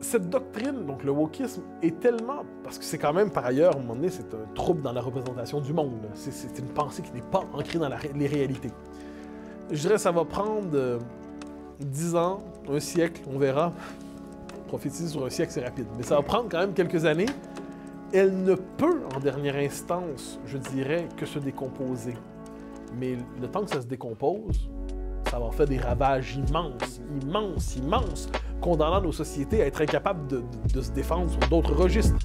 cette doctrine, donc le wokisme, est tellement. Parce que c'est quand même, par ailleurs, à moment donné, c'est un trouble dans la représentation du monde. C'est une pensée qui n'est pas ancrée dans les réalités. Je dirais ça va prendre 10 ans, un siècle, on verra. Prophétiser sur un siècle, c'est rapide. Mais ça va prendre quand même quelques années. Elle ne peut, en dernière instance, je dirais, que se décomposer. Mais le temps que ça se décompose, ça va faire des ravages immenses, immenses, immenses, condamnant nos sociétés à être incapables de, de se défendre sur d'autres registres.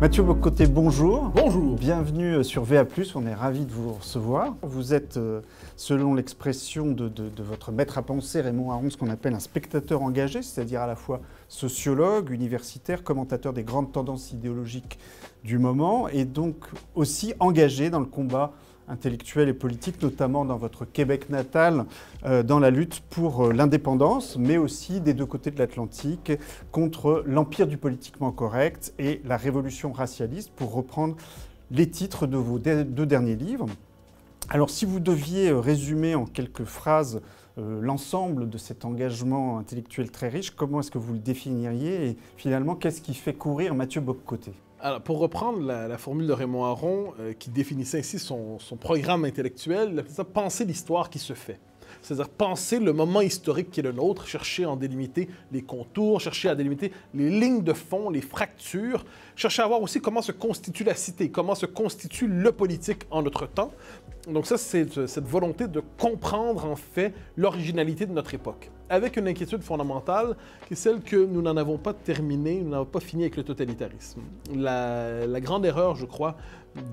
Mathieu Bocoté, bonjour. Bonjour. Bienvenue sur VA, on est ravis de vous recevoir. Vous êtes, euh, selon l'expression de, votre maître à penser, Raymond Aron, ce qu'on appelle un spectateur engagé, c'est-à-dire à la fois sociologue, universitaire, commentateur des grandes tendances idéologiques du moment, et donc aussi engagé dans le combat intellectuelle et politique, notamment dans votre Québec natal, euh, dans la lutte pour euh, l'indépendance, mais aussi des deux côtés de l'Atlantique, contre l'empire du politiquement correct et la révolution racialiste, pour reprendre les titres de vos deux derniers livres. Alors si vous deviez euh, résumer en quelques phrases l'ensemble de cet engagement intellectuel très riche, comment est-ce que vous le définiriez et finalement qu'est-ce qui fait courir Mathieu Bobcoté alors, pour reprendre la, formule de Raymond Aron, euh, qui définissait ainsi son, programme intellectuel, il appelait ça penser l'histoire qui se fait. C'est-à-dire penser le moment historique qui est le nôtre, chercher à en délimiter les contours, chercher à délimiter les lignes de fond, les fractures, chercher à voir aussi comment se constitue la cité, comment se constitue le politique en notre temps. Donc ça, c'est cette volonté de comprendre en fait l'originalité de notre époque avec une inquiétude fondamentale qui est celle que nous n'en avons pas terminé, nous n'avons pas fini avec le totalitarisme. La, grande erreur, je crois,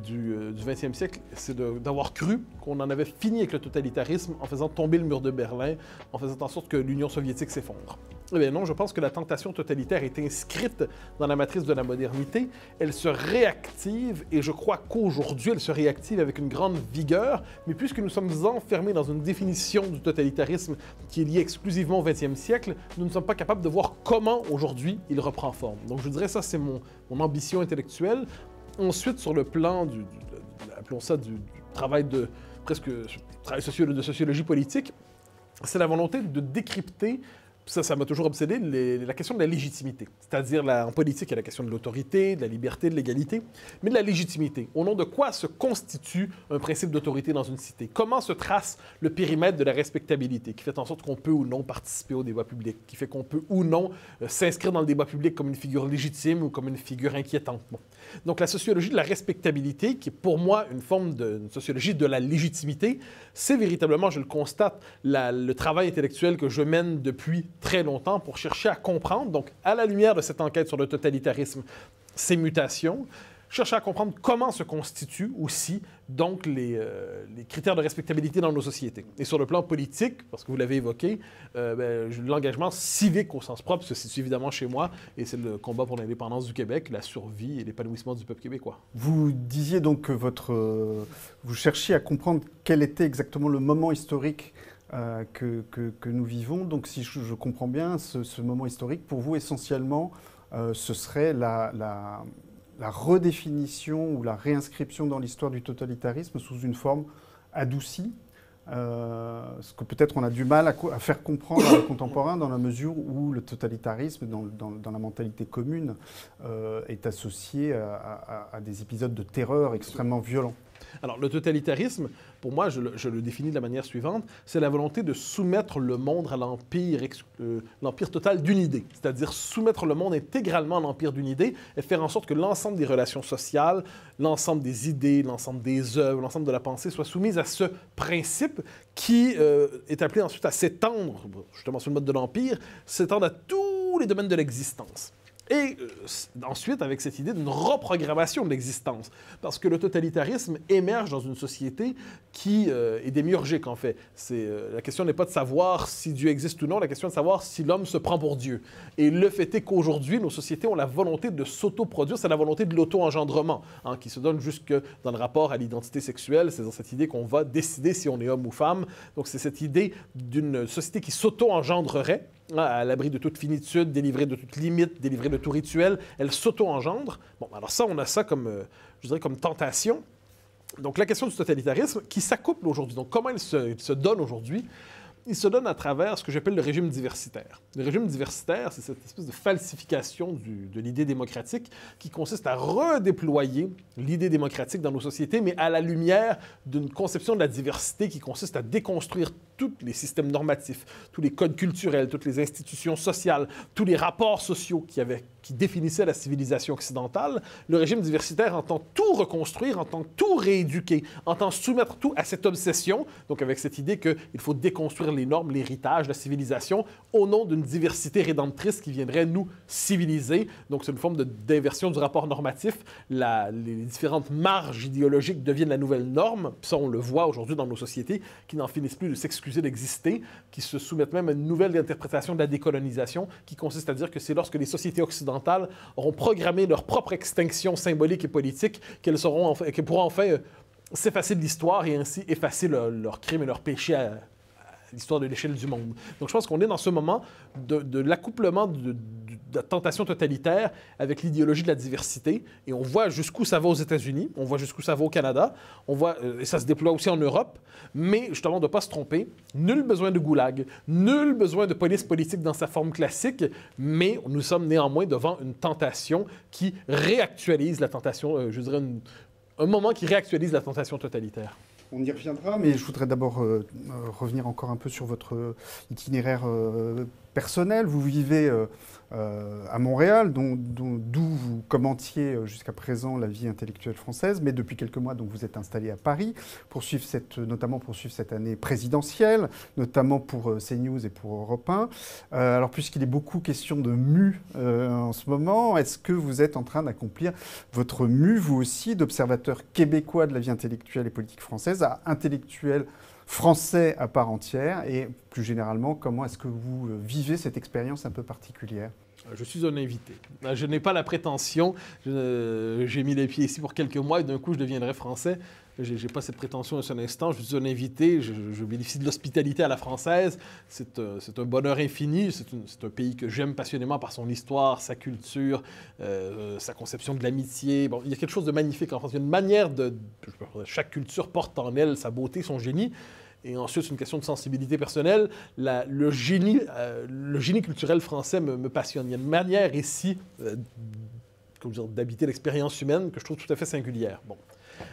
du, euh, du 20e siècle, c'est d'avoir cru qu'on en avait fini avec le totalitarisme en faisant tomber le mur de Berlin, en faisant en sorte que l'Union soviétique s'effondre. Eh bien non, je pense que la tentation totalitaire est inscrite dans la matrice de la modernité. Elle se réactive et je crois qu'aujourd'hui, elle se réactive avec une grande vigueur. Mais puisque nous sommes enfermés dans une définition du totalitarisme qui est liée exclusivement au 20e siècle, nous ne sommes pas capables de voir comment aujourd'hui il reprend forme. Donc je dirais ça, c'est mon, ambition intellectuelle. Ensuite, sur le plan du, appelons ça du, travail de presque travail de sociologie politique, c'est la volonté de décrypter ça, ça m'a toujours obsédé, la question de la légitimité. C'est-à-dire, en politique, il y a la question de l'autorité, de la liberté, de l'égalité, mais de la légitimité. Au nom de quoi se constitue un principe d'autorité dans une cité? Comment se trace le périmètre de la respectabilité, qui fait en sorte qu'on peut ou non participer au débat public, qui fait qu'on peut ou non euh, s'inscrire dans le débat public comme une figure légitime ou comme une figure inquiétante? Donc, la sociologie de la respectabilité, qui est pour moi une forme de sociologie de la légitimité, c'est véritablement, je le constate, le travail intellectuel que je mène depuis très longtemps pour chercher à comprendre, donc à la lumière de cette enquête sur le totalitarisme, ces mutations, chercher à comprendre comment se constituent aussi donc les, euh, les, critères de respectabilité dans nos sociétés. Et sur le plan politique, parce que vous l'avez évoqué, euh, ben, l'engagement civique au sens propre se situe évidemment chez moi, et c'est le combat pour l'indépendance du Québec, la survie et l'épanouissement du peuple québécois. Vous disiez donc que votre, vous cherchiez à comprendre quel était exactement le moment historique euh, que, que, nous vivons. Donc si je, comprends bien, ce, moment historique, pour vous, essentiellement, ce serait la, la, redéfinition ou la réinscription dans l'histoire du totalitarisme sous une forme adoucie, euh, ce que peut-être on a du mal à, faire comprendre à contemporains dans la mesure où le totalitarisme, dans, dans, la mentalité commune, est associé à, à, des épisodes de terreur extrêmement violents. Alors, le totalitarisme, pour moi, je le, définis de la manière suivante, c'est la volonté de soumettre le monde à l'empire, euh, l'empire total d'une idée. C'est-à-dire soumettre le monde intégralement à l'empire d'une idée et faire en sorte que l'ensemble des relations sociales, l'ensemble des idées, l'ensemble des œuvres, l'ensemble de la pensée soit soumise à ce principe qui euh, est appelé ensuite à s'étendre, justement sur le mode de l'empire, s'étendre à tous les domaines de l'existence. Et euh, ensuite, avec cette idée d'une reprogrammation de l'existence. Parce que le totalitarisme émerge dans une société qui euh, est démiurgique, en fait. Euh, la question n'est pas de savoir si Dieu existe ou non, la question est de savoir si l'homme se prend pour Dieu. Et le fait est qu'aujourd'hui, nos sociétés ont la volonté de s'autoproduire, c'est la volonté de l'auto-engendrement, hein, qui se donne jusque dans le rapport à l'identité sexuelle, c'est dans cette idée qu'on va décider si on est homme ou femme. Donc c'est cette idée d'une société qui s'auto-engendrerait à l'abri de toute finitude, délivrée de toute limite, délivrée de tout rituel, elle s'auto-engendre. Bon, alors ça, on a ça comme, euh, je dirais, comme tentation. Donc la question du totalitarisme qui s'accouple aujourd'hui. Donc comment il se, se donne aujourd'hui? Il se donne à travers ce que j'appelle le régime diversitaire. Le régime diversitaire, c'est cette espèce de falsification de l'idée démocratique qui consiste à redéployer l'idée démocratique dans nos sociétés, mais à la lumière d'une conception de la diversité qui consiste à déconstruire tous les systèmes normatifs, tous les codes culturels, toutes les institutions sociales, tous les rapports sociaux qui, avaient, qui définissaient la civilisation occidentale, le régime diversitaire entend tout reconstruire, entend tout rééduquer, entend soumettre tout à cette obsession, donc avec cette idée qu'il faut déconstruire les normes, l'héritage, la civilisation, au nom d'une diversité rédemptrice qui viendrait nous civiliser. Donc c'est une forme d'inversion du rapport normatif. Les différentes marges idéologiques deviennent la nouvelle norme. Ça, on le voit aujourd'hui dans nos sociétés qui n'en finissent plus de s'excluser d'exister, qui se soumettent même à une nouvelle interprétation de la décolonisation, qui consiste à dire que c'est lorsque les sociétés occidentales auront programmé leur propre extinction symbolique et politique qu'elles pourront enfin euh, s'effacer de l'histoire et ainsi effacer leurs crimes et leurs péchés l'histoire de l'échelle du monde. Donc je pense qu'on est dans ce moment de, l'accouplement de, la tentation totalitaire avec l'idéologie de la diversité. Et on voit jusqu'où ça va aux États-Unis, on voit jusqu'où ça va au Canada, on voit, euh, et ça se déploie aussi en Europe. Mais justement, de ne pas se tromper, nul besoin de goulag, nul besoin de police politique dans sa forme classique, mais nous sommes néanmoins devant une tentation qui réactualise la tentation, euh, je dirais, un moment qui réactualise la tentation totalitaire. On y reviendra, mais je voudrais d'abord euh, revenir encore un peu sur votre itinéraire personnel. Vous vivez euh, à Montréal, d'où vous commentiez euh, jusqu'à présent la vie intellectuelle française, mais depuis quelques mois, donc, vous êtes installé à Paris, pour suivre cette, notamment pour suivre cette année présidentielle, notamment pour euh, CNews et pour Europe 1. alors, puisqu'il est beaucoup question de mu en ce moment, est-ce que vous êtes en train d'accomplir votre mu, vous aussi, d'observateur québécois de la vie intellectuelle et politique française, à intellectuel français à part entière et plus généralement, comment est-ce que vous euh, vivez cette expérience un peu particulière? Je suis un invité. Je n'ai pas la prétention. J'ai mis les pieds ici pour quelques mois et d'un coup, je deviendrai français. Je n'ai pas cette prétention à ce instant. Je suis un invité. Je, bénéficie de l'hospitalité à la française. C'est un, un, bonheur infini. C'est un pays que j'aime passionnément par son histoire, sa culture, euh, sa conception de l'amitié. Il y a quelque chose de magnifique en France. Il y a une manière de. Chaque culture porte en elle sa beauté, son génie. Et ensuite, c'est une question de sensibilité personnelle. le, génie, euh, le génie culturel français me, passionne. Il y a une manière ici euh, d'habiter l'expérience humaine que je trouve tout à fait singulière. Bon.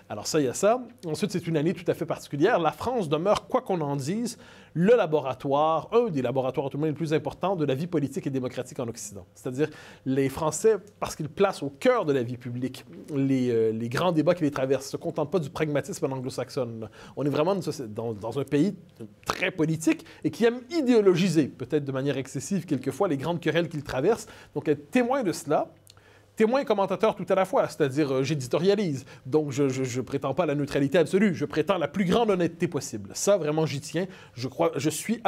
Alors ça, il y a ça. Ensuite, c'est une année tout à fait particulière. La France demeure, quoi qu'on en dise, le laboratoire, un des laboratoires tout le monde les plus importants de la vie politique et démocratique en Occident. C'est-à-dire les Français, parce qu'ils placent au cœur de la vie publique les, euh, grands débats qui les traversent, ne se contentent pas du pragmatisme anglo-saxonne. On est vraiment dans, dans, un pays très politique et qui aime idéologiser, peut-être de manière excessive quelquefois, les grandes querelles qu'il traverse. Donc être témoin de cela, témoin et commentateur tout à la fois, c'est-à-dire euh, j'éditorialise. Donc je, je, prétends pas la neutralité absolue, je prétends la plus grande honnêteté possible. Ça, vraiment, j'y tiens. Je crois, je suis,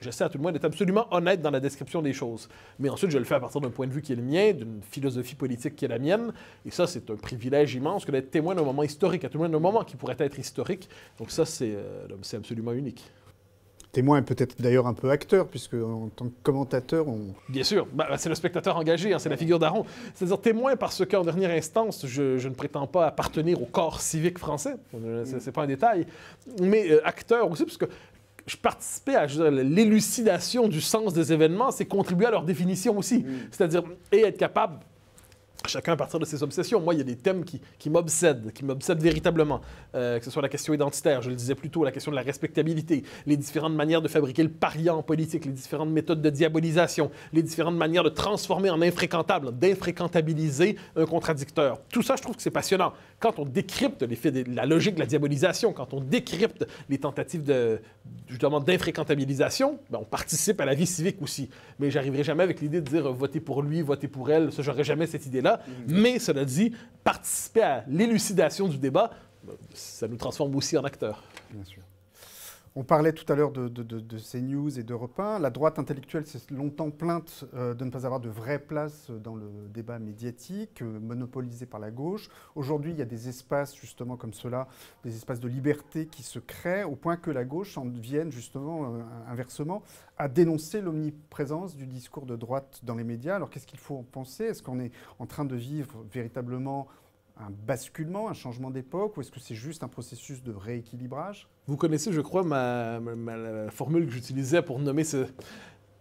j'essaie à tout le monde d'être absolument honnête dans la description des choses. Mais ensuite, je le fais à partir d'un point de vue qui est le mien, d'une philosophie politique qui est la mienne. Et ça, c'est un privilège immense que d'être témoin d'un moment historique, à tout le monde d'un moment qui pourrait être historique. Donc ça, c'est euh, absolument unique témoin et peut-être d'ailleurs un peu acteur, puisque en tant que commentateur, on... Bien sûr, bah, bah, c'est le spectateur engagé, hein, c'est la figure d'Aaron. C'est-à-dire témoin parce qu'en dernière instance, je, ne prétends pas appartenir au corps civique français, c'est pas un détail, mais euh, acteur aussi, parce que je participais à l'élucidation du sens des événements, c'est contribuer à leur définition aussi. Mm. C'est-à-dire, et être capable chacun à partir de ses obsessions. Moi, il y a des thèmes qui, m'obsèdent, qui m'obsèdent véritablement. Euh, que ce soit la question identitaire, je le disais plus tôt, la question de la respectabilité, les différentes manières de fabriquer le pariant en politique, les différentes méthodes de diabolisation, les différentes manières de transformer en infréquentable, d'infréquentabiliser un contradicteur. Tout ça, je trouve que c'est passionnant. Quand on décrypte de la logique de la diabolisation, quand on décrypte les tentatives de, justement d'infréquentabilisation, ben, on participe à la vie civique aussi. Mais j'arriverai jamais avec l'idée de dire euh, voter pour lui, voter pour elle. Ça, j'aurais jamais cette idée-là. Mais cela dit, participer à l'élucidation du débat, ben, ça nous transforme aussi en acteurs. Bien sûr. On parlait tout à l'heure de, CNews et d'Europe 1. La droite intellectuelle s'est longtemps plainte euh, de ne pas avoir de vraie place dans le débat médiatique, euh, monopolisé par la gauche. Aujourd'hui, il y a des espaces justement comme cela, des espaces de liberté qui se créent, au point que la gauche en vienne justement euh, inversement à dénoncer l'omniprésence du discours de droite dans les médias. Alors qu'est-ce qu'il faut en penser? Est-ce qu'on est en train de vivre véritablement un basculement, un changement d'époque, ou est-ce que c'est juste un processus de rééquilibrage? Vous connaissez, je crois, ma, formule que j'utilisais pour nommer ce,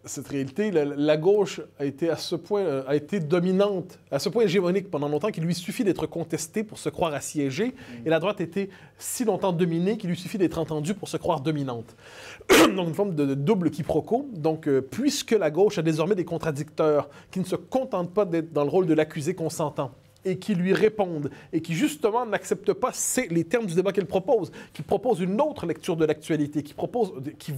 cette réalité, la, gauche a été à ce point, euh, a été dominante, à ce point hégémonique pendant longtemps qu'il lui suffit d'être contesté pour se croire assiégée, et la droite était si longtemps dominée qu'il lui suffit d'être entendue pour se croire dominante. Donc une forme de double quiproquo. Donc euh, puisque la gauche a désormais des contradicteurs qui ne se contentent pas d'être dans le rôle de l'accusé consentant, et qui lui répondent et qui justement n'acceptent pas les termes du débat qu'elle propose, qui propose une autre lecture de l'actualité, qui propose, qui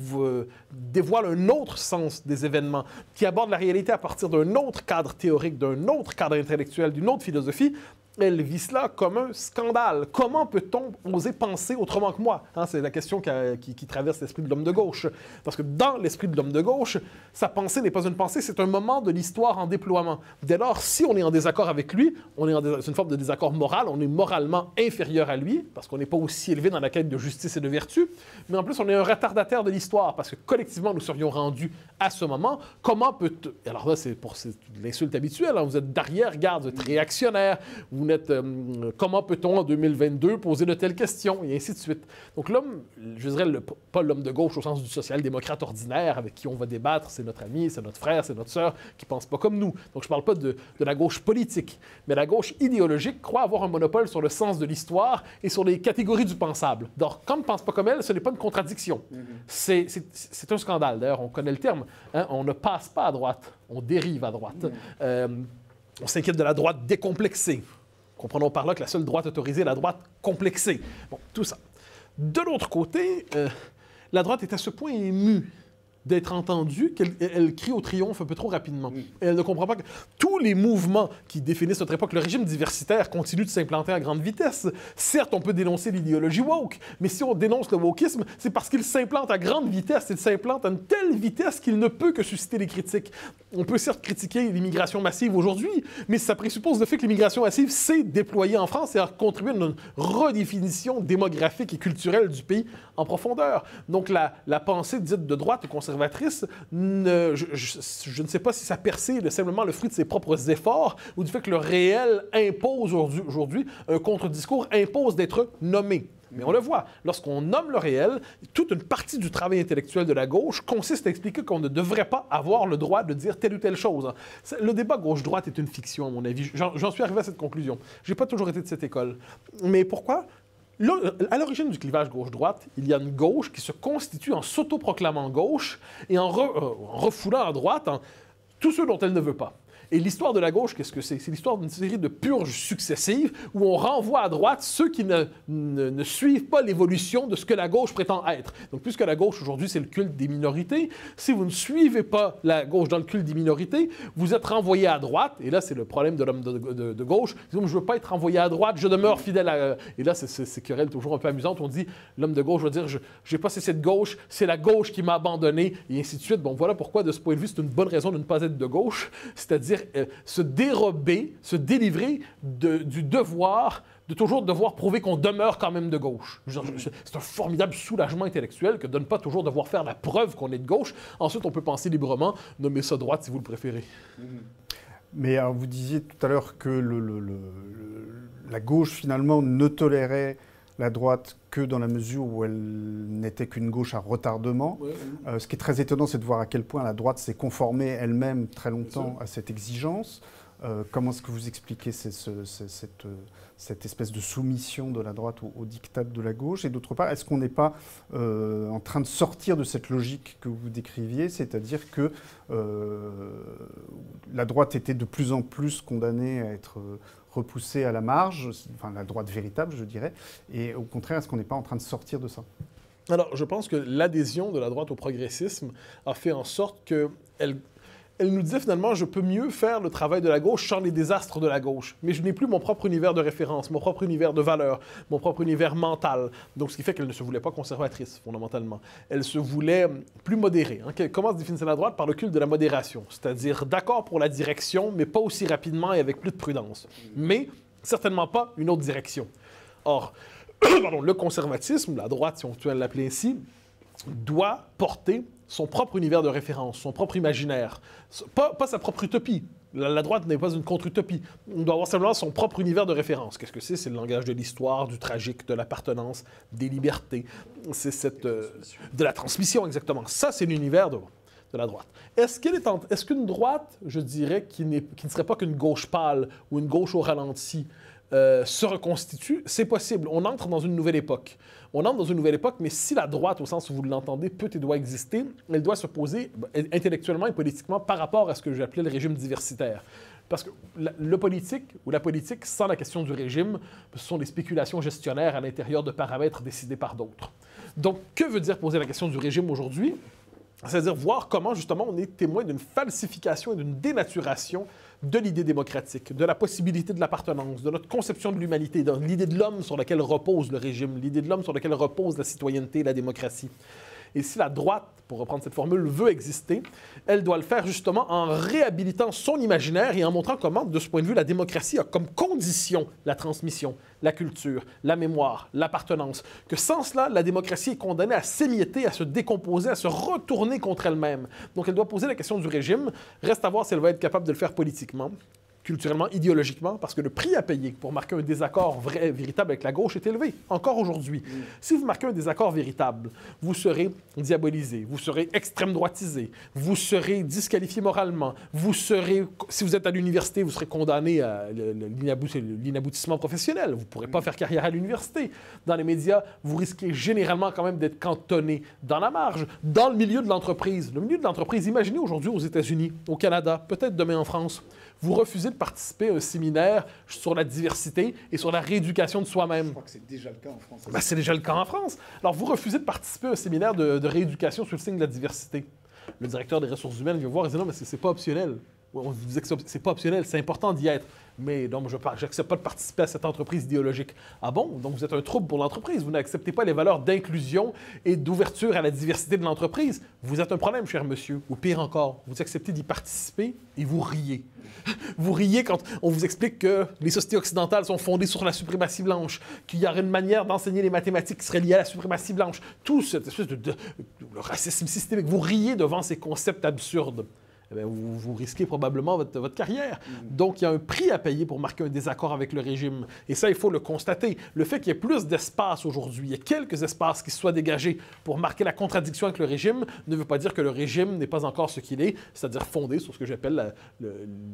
dévoile un autre sens des événements, qui aborde la réalité à partir d'un autre cadre théorique, d'un autre cadre intellectuel, d'une autre philosophie, elle vit cela comme un scandale. Comment peut-on oser penser autrement que moi? Hein, C'est la question qui, traverse l'esprit de l'homme de gauche. Parce que dans l'esprit de l'homme de gauche, sa pensée n'est pas une pensée, c'est un moment de l'histoire en déploiement. Dès lors, si on est en désaccord avec lui, on est en une forme de désaccord moral, on est moralement inférieur à lui, parce qu'on n'est pas aussi élevé dans la quête de justice et de vertu, mais en plus, on est un retardataire de l'histoire, parce que collectivement, nous serions rendus à ce moment. Comment peut... Alors là, c'est pour l'insulte habituelle, hein, vous êtes d'arrière-garde, vous êtes réactionnaire, vous euh, comment peut-on en 2022 poser de telles questions, et ainsi de suite. Donc l'homme, je dirais le, pas l'homme de gauche au sens du social-démocrate ordinaire avec qui on va débattre, c'est notre ami, c'est notre frère, c'est notre sœur, qui pense pas comme nous. Donc je parle pas de, la gauche politique, mais la gauche idéologique croit avoir un monopole sur le sens de l'histoire et sur les catégories du pensable. Donc comme ne pense pas comme elle, ce n'est pas une contradiction. Mm-hmm. C'est un scandale. D'ailleurs, on connaît le terme. Hein. on ne passe pas à droite, on dérive à droite. Mm-hmm. Euh, on s'inquiète de la droite décomplexée. Comprenons par là que la seule droite autorisée est la droite complexée. Bon, tout ça. De l'autre côté, euh, la droite est à ce point émue d'être entendue qu'elle crie au triomphe un peu trop rapidement. elle ne comprend pas que tous les mouvements qui définissent notre époque, le régime diversitaire continue de s'implanter à grande vitesse. Certes, on peut dénoncer l'idéologie woke, mais si on dénonce le wokisme, c'est parce qu'il s'implante à grande vitesse. Il s'implante à une telle vitesse qu'il ne peut que susciter des critiques. On peut certes critiquer l'immigration massive aujourd'hui, mais ça présuppose le fait que l'immigration massive s'est déployée en France et a contribué à une redéfinition démographique et culturelle du pays en profondeur. Donc la, la pensée dite de droite et conservatrice je, ne sais pas si sa percée simplement le fruit de ses propres efforts ou du fait que le réel impose aujourd'hui, un contre-discours impose d'être nommé. Mais on le voit, lorsqu'on nomme le réel, toute une partie du travail intellectuel de la gauche consiste à expliquer qu'on ne devrait pas avoir le droit de dire telle ou telle chose. Le débat gauche-droite est une fiction, à mon avis. J'en suis arrivé à cette conclusion. Je n'ai pas toujours été de cette école. Mais pourquoi à l'origine du clivage gauche-droite, il y a une gauche qui se constitue en s'autoproclamant gauche et en, euh, refoulant à droite tous ceux dont elle ne veut pas. Et l'histoire de la gauche, qu'est-ce que c'est? C'est l'histoire d'une série de purges successives où on renvoie à droite ceux qui ne, suivent pas l'évolution de ce que la gauche prétend être. Donc, puisque la gauche aujourd'hui, c'est le culte des minorités, si vous ne suivez pas la gauche dans le culte des minorités, vous êtes renvoyé à droite. Et là, c'est le problème de l'homme de, gauche. Je ne veux pas être renvoyé à droite, je demeure fidèle à. Et là, c'est ces querelles toujours un peu amusantes. On dit l'homme de gauche va dire je n'ai pas cessé de gauche, c'est la gauche qui m'a abandonné, et ainsi de suite. Bon, voilà pourquoi, de ce point de vue, c'est une bonne raison de ne pas être de gauche. C'est-à-dire euh, se dérober, se délivrer du devoir de toujours devoir prouver qu'on demeure quand même de gauche. C'est un formidable soulagement intellectuel que de ne pas toujours devoir faire la preuve qu'on est de gauche. Ensuite, on peut penser librement, nommer ça droite si vous le préférez. Mais vous disiez tout à l'heure que la gauche, finalement, ne tolérait la droite que dans la mesure où elle n'était qu'une gauche à retardement. Euh, ce qui est très étonnant, c'est de voir à quel point la droite s'est conformée elle-même très longtemps à cette exigence. Euh, comment est-ce que vous expliquez cette, cette, espèce de soumission de la droite au, diktat de la gauche? Et d'autre part, est-ce qu'on n'est pas euh, en train de sortir de cette logique que vous décriviez, c'est-à-dire que la droite était de plus en plus condamnée à être repoussée à la marge, enfin la droite véritable, je dirais, et au contraire, est-ce qu'on n'est pas en train de sortir de ça? Alors, je pense que l'adhésion de la droite au progressisme a fait en sorte qu'elle elle nous disait finalement, je peux mieux faire le travail de la gauche sans les désastres de la gauche. Mais je n'ai plus mon propre univers de référence, mon propre univers de valeurs, mon propre univers mental. Donc, ce qui fait qu'elle ne se voulait pas conservatrice, fondamentalement. Elle se voulait plus modérée. Hein. Comment se définissait la droite Par le culte de la modération. C'est-à-dire d'accord pour la direction, mais pas aussi rapidement et avec plus de prudence. Mais certainement pas une autre direction. Or, le conservatisme, la droite, si on peut l'appeler ainsi, doit porter son propre univers de référence, son propre imaginaire, pas, sa propre utopie. La, droite n'est pas une contre-utopie. On doit avoir simplement son propre univers de référence. Qu'est-ce que c'est? C'est le langage de l'histoire, du tragique, de l'appartenance, des libertés. C'est cette... Euh, de la transmission, exactement. Ça, c'est l'univers de, la droite. Est-ce qu'une droite, je dirais, qui, qui ne serait pas qu'une gauche pâle ou une gauche au ralenti, euh, se reconstitue, c'est possible. On entre dans une nouvelle époque. On entre dans une nouvelle époque, mais si la droite, au sens où vous l'entendez, peut et doit exister, elle doit se poser ben, intellectuellement et politiquement par rapport à ce que j'appelais le régime diversitaire. Parce que le politique, ou la politique, sans la question du régime, ce sont des spéculations gestionnaires à l'intérieur de paramètres décidés par d'autres. Donc, que veut dire poser la question du régime aujourd'hui? C'est-à-dire voir comment, justement, on est témoin d'une falsification et d'une dénaturation de l'idée démocratique, de la possibilité de l'appartenance, de notre conception de l'humanité, de l'idée de l'homme sur laquelle repose le régime, l'idée de l'homme sur laquelle repose la citoyenneté et la démocratie. Et si la droite, pour reprendre cette formule, veut exister, elle doit le faire justement en réhabilitant son imaginaire et en montrant comment, de ce point de vue, la démocratie a comme condition la transmission, la culture, la mémoire, l'appartenance. Que sans cela, la démocratie est condamnée à s'émietter, à se décomposer, à se retourner contre elle-même. Donc elle doit poser la question du régime. Reste à voir si elle va être capable de le faire politiquement culturellement, idéologiquement, parce que le prix à payer pour marquer un désaccord vrai, véritable avec la gauche est élevé, encore aujourd'hui. Mm. Si vous marquez un désaccord véritable, vous serez diabolisé, vous serez extrême droitisé, vous serez disqualifié moralement, vous serez, si vous êtes à l'université, vous serez condamné à l'inaboutissement professionnel, vous ne pourrez pas mm. faire carrière à l'université. Dans les médias, vous risquez généralement quand même d'être cantonné dans la marge. Dans le milieu de l'entreprise, le milieu de l'entreprise, imaginez aujourd'hui aux États-Unis, au Canada, peut-être demain en France, vous refusez de participer à un séminaire sur la diversité et sur la rééducation de soi-même. Je crois que c'est déjà le cas en France. Ben, c'est déjà le cas en France. Alors, vous refusez de participer à un séminaire de, rééducation sur le signe de la diversité. Le directeur des ressources humaines vient voir et dit non, mais c'est pas optionnel. On vous dit que c'est pas optionnel, c'est important d'y être. Mais donc, je n'accepte pas de participer à cette entreprise idéologique. Ah bon? Donc, vous êtes un trouble pour l'entreprise. Vous n'acceptez pas les valeurs d'inclusion et d'ouverture à la diversité de l'entreprise. Vous êtes un problème, cher monsieur. Ou pire encore, vous acceptez d'y participer et vous riez. Vous riez quand on vous explique que les sociétés occidentales sont fondées sur la suprématie blanche, qu'il y aurait une manière d'enseigner les mathématiques qui serait liée à la suprématie blanche. Tout cette espèce de racisme systémique. Vous riez devant ces concepts absurdes. Eh vous, risquez probablement votre, carrière. Donc, il y a un prix à payer pour marquer un désaccord avec le régime. Et ça, il faut le constater. Le fait qu'il y ait plus d'espace aujourd'hui, il y a quelques espaces qui soient dégagés pour marquer la contradiction avec le régime, ne veut pas dire que le régime n'est pas encore ce qu'il est, c'est-à-dire fondé sur ce que j'appelle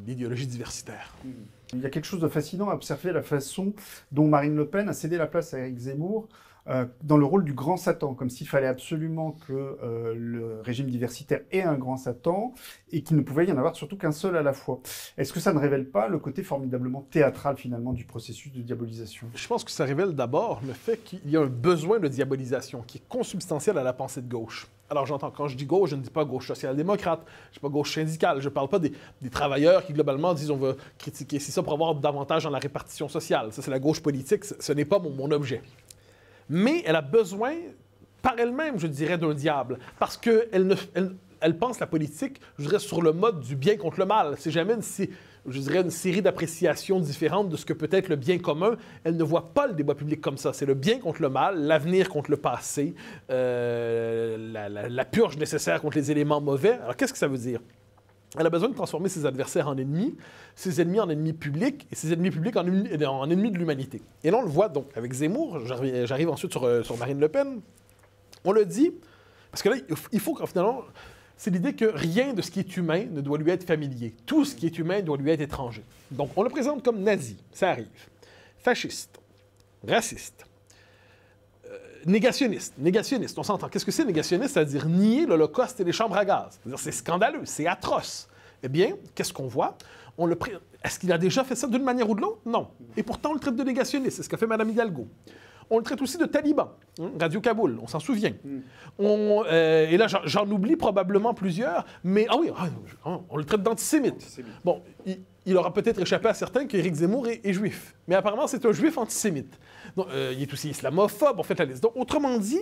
l'idéologie diversitaire. Il y a quelque chose de fascinant à observer la façon dont Marine Le Pen a cédé la place à Eric Zemmour euh, dans le rôle du grand Satan, comme s'il fallait absolument que euh, le régime diversitaire ait un grand Satan et qu'il ne pouvait y en avoir surtout qu'un seul à la fois. Est-ce que ça ne révèle pas le côté formidablement théâtral finalement du processus de diabolisation? Je pense que ça révèle d'abord le fait qu'il y a un besoin de diabolisation qui est consubstantiel à la pensée de gauche. Alors j'entends, quand je dis gauche, je ne dis pas gauche social-démocrate, je ne dis pas gauche syndicale, je ne parle pas des, travailleurs qui globalement disent on veut critiquer, c'est ça pour avoir davantage dans la répartition sociale. Ça c'est la gauche politique, ce, n'est pas mon objet mais elle a besoin, par elle-même, je dirais, d'un diable, parce qu'elle elle, pense la politique, je dirais, sur le mode du bien contre le mal. C'est jamais une, série d'appréciations différentes de ce que peut être le bien commun. Elle ne voit pas le débat public comme ça. C'est le bien contre le mal, l'avenir contre le passé, euh, la, purge nécessaire contre les éléments mauvais. Alors, qu'est-ce que ça veut dire? Elle a besoin de transformer ses adversaires en ennemis, ses ennemis en ennemis publics et ses ennemis publics en, ennemis de l'humanité. Et là, on le voit donc avec Zemmour, j'arrive ensuite sur, euh, sur, Marine Le Pen. On le dit, parce que là, il faut finalement, c'est l'idée que rien de ce qui est humain ne doit lui être familier. Tout ce qui est humain doit lui être étranger. Donc, on le présente comme nazi, ça arrive. Fasciste, raciste, négationniste. Négationniste, on s'entend. Qu'est-ce que c'est négationniste? C'est-à-dire nier l'Holocauste et les chambres à gaz. C'est scandaleux, c'est atroce. Eh bien, qu'est-ce qu'on voit? On le Est-ce qu'il a déjà fait ça d'une manière ou de l'autre? Non. Et pourtant, on le traite de négationniste. C'est ce qu'a fait Mme Hidalgo. On le traite aussi de taliban, hein, Radio Kaboul, on s'en souvient. Hmm. On, euh, et là, j'en oublie probablement plusieurs, mais ah oui, ah, on le traite d'antisémite. Bon, il, aura peut-être échappé à certains qu'Éric Zemmour est, juif, mais apparemment c'est un juif antisémite. Euh, il est aussi islamophobe, on fait la liste. Donc, autrement dit,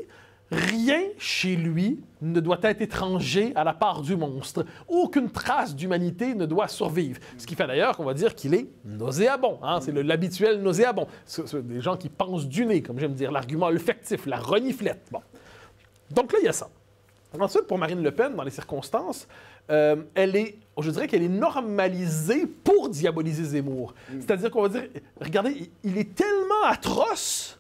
Rien chez lui ne doit être étranger à la part du monstre. Aucune trace d'humanité ne doit survivre. Ce qui fait d'ailleurs qu'on va dire qu'il est nauséabond. Hein. C'est l'habituel nauséabond. C'est des gens qui pensent du nez, comme j'aime dire, l'argument olfactif, la reniflette. Bon. Donc là, il y a ça. Ensuite, pour Marine Le Pen, dans les circonstances, euh, elle est je dirais qu'elle est normalisée pour diaboliser Zemmour. C'est-à-dire qu'on va dire, regardez, il est tellement atroce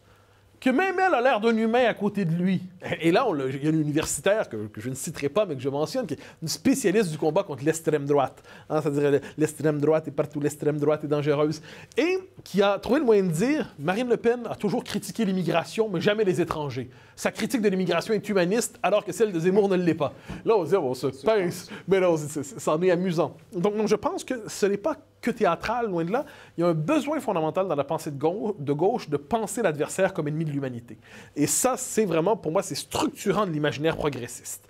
que même elle a l'air d'un humain à côté de lui. Et là, il y a une universitaire que, je ne citerai pas, mais que je mentionne, qui est une spécialiste du combat contre l'extrême droite. Hein, c'est-à-dire l'extrême droite est partout, l'extrême droite est dangereuse. Et qui a trouvé le moyen de dire Marine Le Pen a toujours critiqué l'immigration, mais jamais les étrangers. Sa critique de l'immigration est humaniste, alors que celle de Zemmour ne l'est pas. Là, on se dit, on se pince, mais non, ça en est amusant. Donc, donc, je pense que ce n'est pas que théâtral, loin de là. Il y a un besoin fondamental dans la pensée de gauche de, gauche de penser l'adversaire comme ennemi de l'humanité. Et ça, c'est vraiment, pour moi, c'est structurant de l'imaginaire progressiste.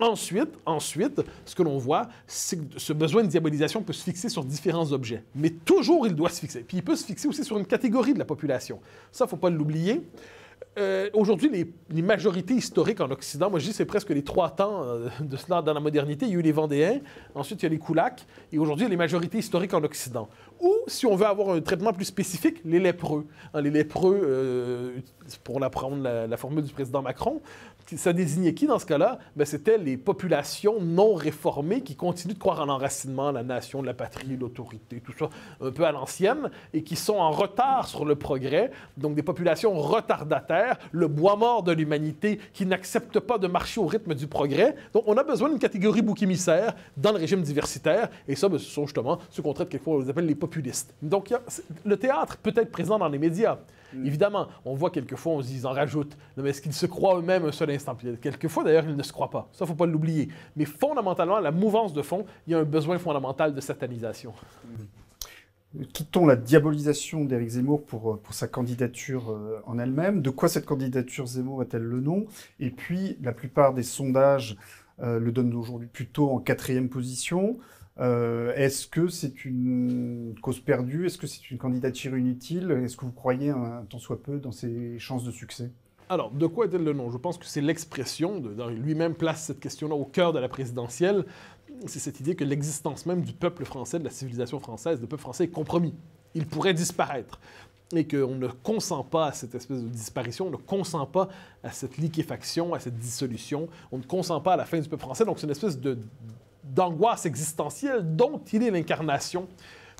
Ensuite, ensuite, ce que l'on voit, c'est que ce besoin de diabolisation peut se fixer sur différents objets. Mais toujours, il doit se fixer. Puis il peut se fixer aussi sur une catégorie de la population. Ça, ne faut pas l'oublier. Euh, aujourd'hui, les, majorités historiques en Occident, moi je dis c'est presque les trois temps euh, de cela dans la modernité. Il y a eu les Vendéens, ensuite il y a les Koulaks, et aujourd'hui les majorités historiques en Occident. Ou, si on veut avoir un traitement plus spécifique, les lépreux. Hein, les lépreux, euh, pour apprendre la, formule du président Macron, ça désignait qui dans ce cas-là? Ben, C'était les populations non réformées qui continuent de croire en l'enracinement, la nation, la patrie, l'autorité, tout ça, un peu à l'ancienne, et qui sont en retard sur le progrès. Donc des populations retardataires, le bois mort de l'humanité qui n'accepte pas de marcher au rythme du progrès. Donc on a besoin d'une catégorie bouc émissaire dans le régime diversitaire, et ça, ben, ce sont justement ceux qu'on traite quelquefois, on les appelle les populistes. Donc le théâtre peut être présent dans les médias. Mm. Évidemment, on voit quelquefois, on se dit, ils en rajoutent. mais est-ce qu'ils se croient eux-mêmes un seul instant? quelquefois, d'ailleurs, ils ne se croient pas. Ça, il ne faut pas l'oublier. Mais fondamentalement, la mouvance de fond, il y a un besoin fondamental de satanisation. Mm. Quittons la diabolisation d'Éric Zemmour pour, euh, pour sa candidature euh, en elle-même. De quoi cette candidature Zemmour est-elle le nom? Et puis, la plupart des sondages euh, le donnent aujourd'hui plutôt en quatrième position. Euh, est-ce que c'est une cause perdue? Est-ce que c'est une candidature inutile? Est-ce que vous croyez un tant soit peu dans ses chances de succès? Alors, de quoi est-elle le nom? Je pense que c'est l'expression, lui-même place cette question-là au cœur de la présidentielle, c'est cette idée que l'existence même du peuple français, de la civilisation française, le peuple français est compromis. Il pourrait disparaître. Et qu'on ne consent pas à cette espèce de disparition, on ne consent pas à cette liquéfaction, à cette dissolution, on ne consent pas à la fin du peuple français. Donc, c'est une espèce de d'angoisse existentielle dont il est l'incarnation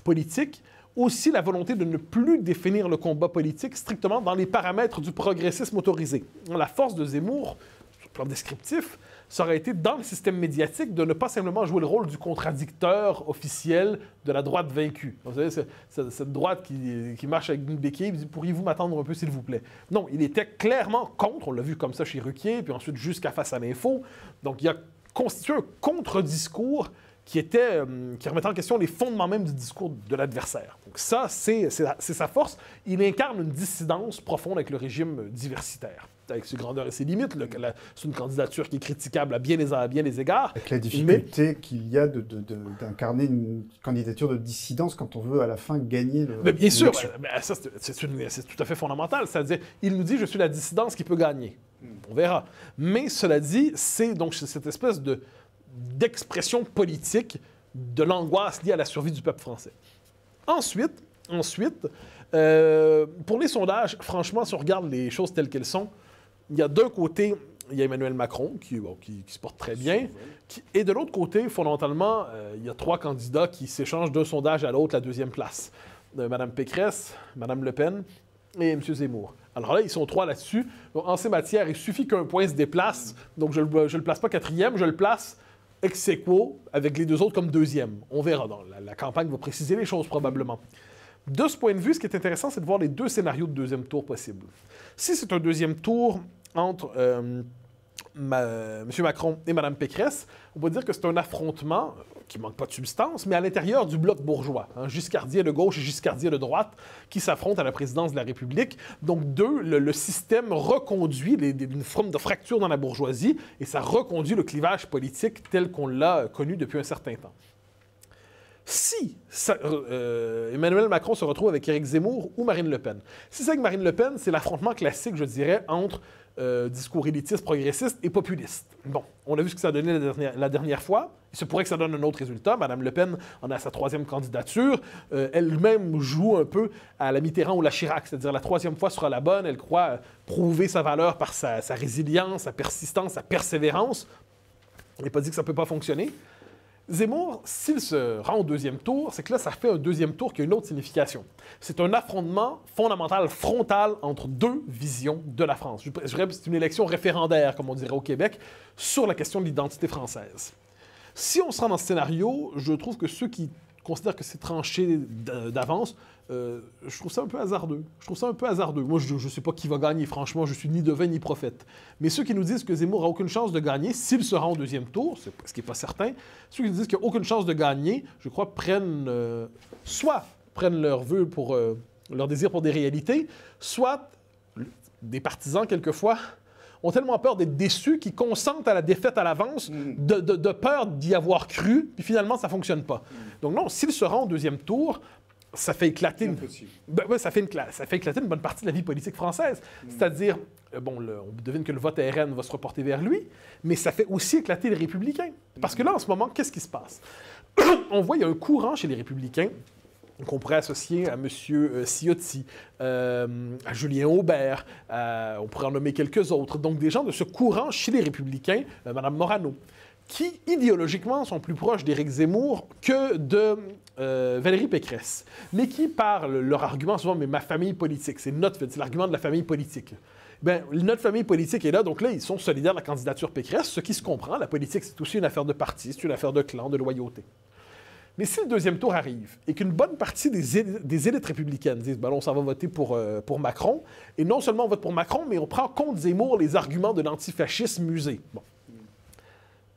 politique, aussi la volonté de ne plus définir le combat politique strictement dans les paramètres du progressisme autorisé. La force de Zemmour, sur le plan descriptif, ça aurait été dans le système médiatique de ne pas simplement jouer le rôle du contradicteur officiel de la droite vaincue. Vous savez, cette droite qui, marche avec une béquille, dit Pourriez-vous m'attendre un peu, s'il vous plaît? Non, il était clairement contre, on l'a vu comme ça chez Ruquier, puis ensuite jusqu'à face à l'info. Donc il y a constitue un contre-discours qui, était, euh, qui remettait en question les fondements même du discours de l'adversaire. Donc ça, c'est sa force. Il incarne une dissidence profonde avec le régime diversitaire avec ses grandeurs et ses limites. C'est une candidature qui est critiquable à bien les, à bien les égards. Avec la difficulté qu'il y a d'incarner une candidature de dissidence quand on veut à la fin gagner le. Mais bien sûr, c'est tout à fait fondamental. C'est-à-dire, il nous dit je suis la dissidence qui peut gagner. On verra. Mais cela dit, c'est donc cette espèce de d'expression politique de l'angoisse liée à la survie du peuple français. Ensuite, ensuite euh, pour les sondages, franchement, si on regarde les choses telles qu'elles sont, il y a d'un côté, il y a Emmanuel Macron qui, se porte très bien, et de l'autre côté, fondamentalement, euh, il y a trois candidats qui s'échangent d'un sondage à l'autre la deuxième place. Euh, Madame Pécresse, Madame Le Pen et M. Zemmour. Alors là, ils sont trois là-dessus. En ces matières, il suffit qu'un point se déplace. Donc, je ne le place pas quatrième, je le place ex aequo avec les deux autres comme deuxième. On verra. Dans la, campagne va préciser les choses probablement. De ce point de vue, ce qui est intéressant, c'est de voir les deux scénarios de deuxième tour possibles. Si c'est un deuxième tour entre euh, M. Macron et Mme Pécresse, on peut dire que c'est un affrontement qui manque pas de substance, mais à l'intérieur du bloc bourgeois, hein, giscardien de gauche et giscardien de droite, qui s'affrontent à la présidence de la République. Donc, deux, le, système reconduit une forme de fracture dans la bourgeoisie et ça reconduit le clivage politique tel qu'on l'a connu depuis un certain temps. Si euh, Emmanuel Macron se retrouve avec Éric Zemmour ou Marine Le Pen, si c'est avec Marine Le Pen, c'est l'affrontement classique, je dirais, entre euh, discours élitiste, progressiste et populiste. Bon, on a vu ce que ça a donné la dernière, fois. Il se pourrait que ça donne un autre résultat. Madame Le Pen en a sa troisième candidature. Euh, elle-même joue un peu à la Mitterrand ou la Chirac, c'est-à-dire la troisième fois sera la bonne. Elle croit prouver sa valeur par sa, résilience, sa persistance, sa persévérance. On n'est pas dit que ça ne peut pas fonctionner. Zemmour, s'il se rend au deuxième tour, c'est que là, ça fait un deuxième tour qui a une autre signification. C'est un affrontement fondamental, frontal, entre deux visions de la France. Je dirais c'est une élection référendaire, comme on dirait au Québec, sur la question de l'identité française. Si on se rend dans ce scénario, je trouve que ceux qui considèrent que c'est tranché d'avance, euh, je trouve ça un peu hasardeux. Je trouve ça un peu hasardeux. Moi, je ne sais pas qui va gagner, franchement, je suis ni devin ni prophète. Mais ceux qui nous disent que Zemmour n'a aucune chance de gagner, s'il se rend au deuxième tour, ce qui n'est pas certain, ceux qui nous disent qu'il n'a aucune chance de gagner, je crois, prennent euh, soit prennent leur vœu pour euh, leur désir pour des réalités, soit des partisans, quelquefois, ont tellement peur d'être déçus qu'ils consentent à la défaite à l'avance mm. de, peur d'y avoir cru, puis finalement, ça ne fonctionne pas. Mm. Donc non, s'il se rend au deuxième tour, ça fait éclater une... Ben, ça, fait une... ça fait éclater une bonne partie de la vie politique française. Mm. C'est-à-dire, euh, bon, on devine que le vote RN va se reporter vers lui, mais ça fait aussi éclater les républicains. Parce que là, en ce moment, qu'est-ce qui se passe? on voit, il y a un courant chez les républicains qu'on pourrait associer à M. Euh, Ciotti, euh, à Julien Aubert, on pourrait en nommer quelques autres. Donc des gens de ce courant chez les républicains, Mme Morano, qui idéologiquement sont plus proches d'Éric Zemmour que de euh, Valérie Pécresse, mais qui parlent, leur argument souvent, mais ma famille politique, c'est notre, c'est l'argument de la famille politique. Ben, notre famille politique est là, donc là, ils sont solidaires de la candidature Pécresse, ce qui se comprend. La politique, c'est aussi une affaire de parti, c'est une affaire de clan, de loyauté. Mais si le deuxième tour arrive et qu'une bonne partie des, élites, républicaines disent ben on s'en va voter pour, euh, pour Macron, et non seulement on vote pour Macron, mais on prend compte Zemmour les arguments de l'antifascisme usé. Bon.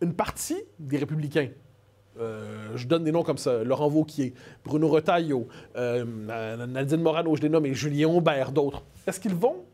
Une partie des républicains euh, je donne des noms comme ça, Laurent Vauquier, Bruno Retailleau, euh, Nadine Morano, je les nomme, et Julien Aubert, d'autres. Est-ce qu'ils vont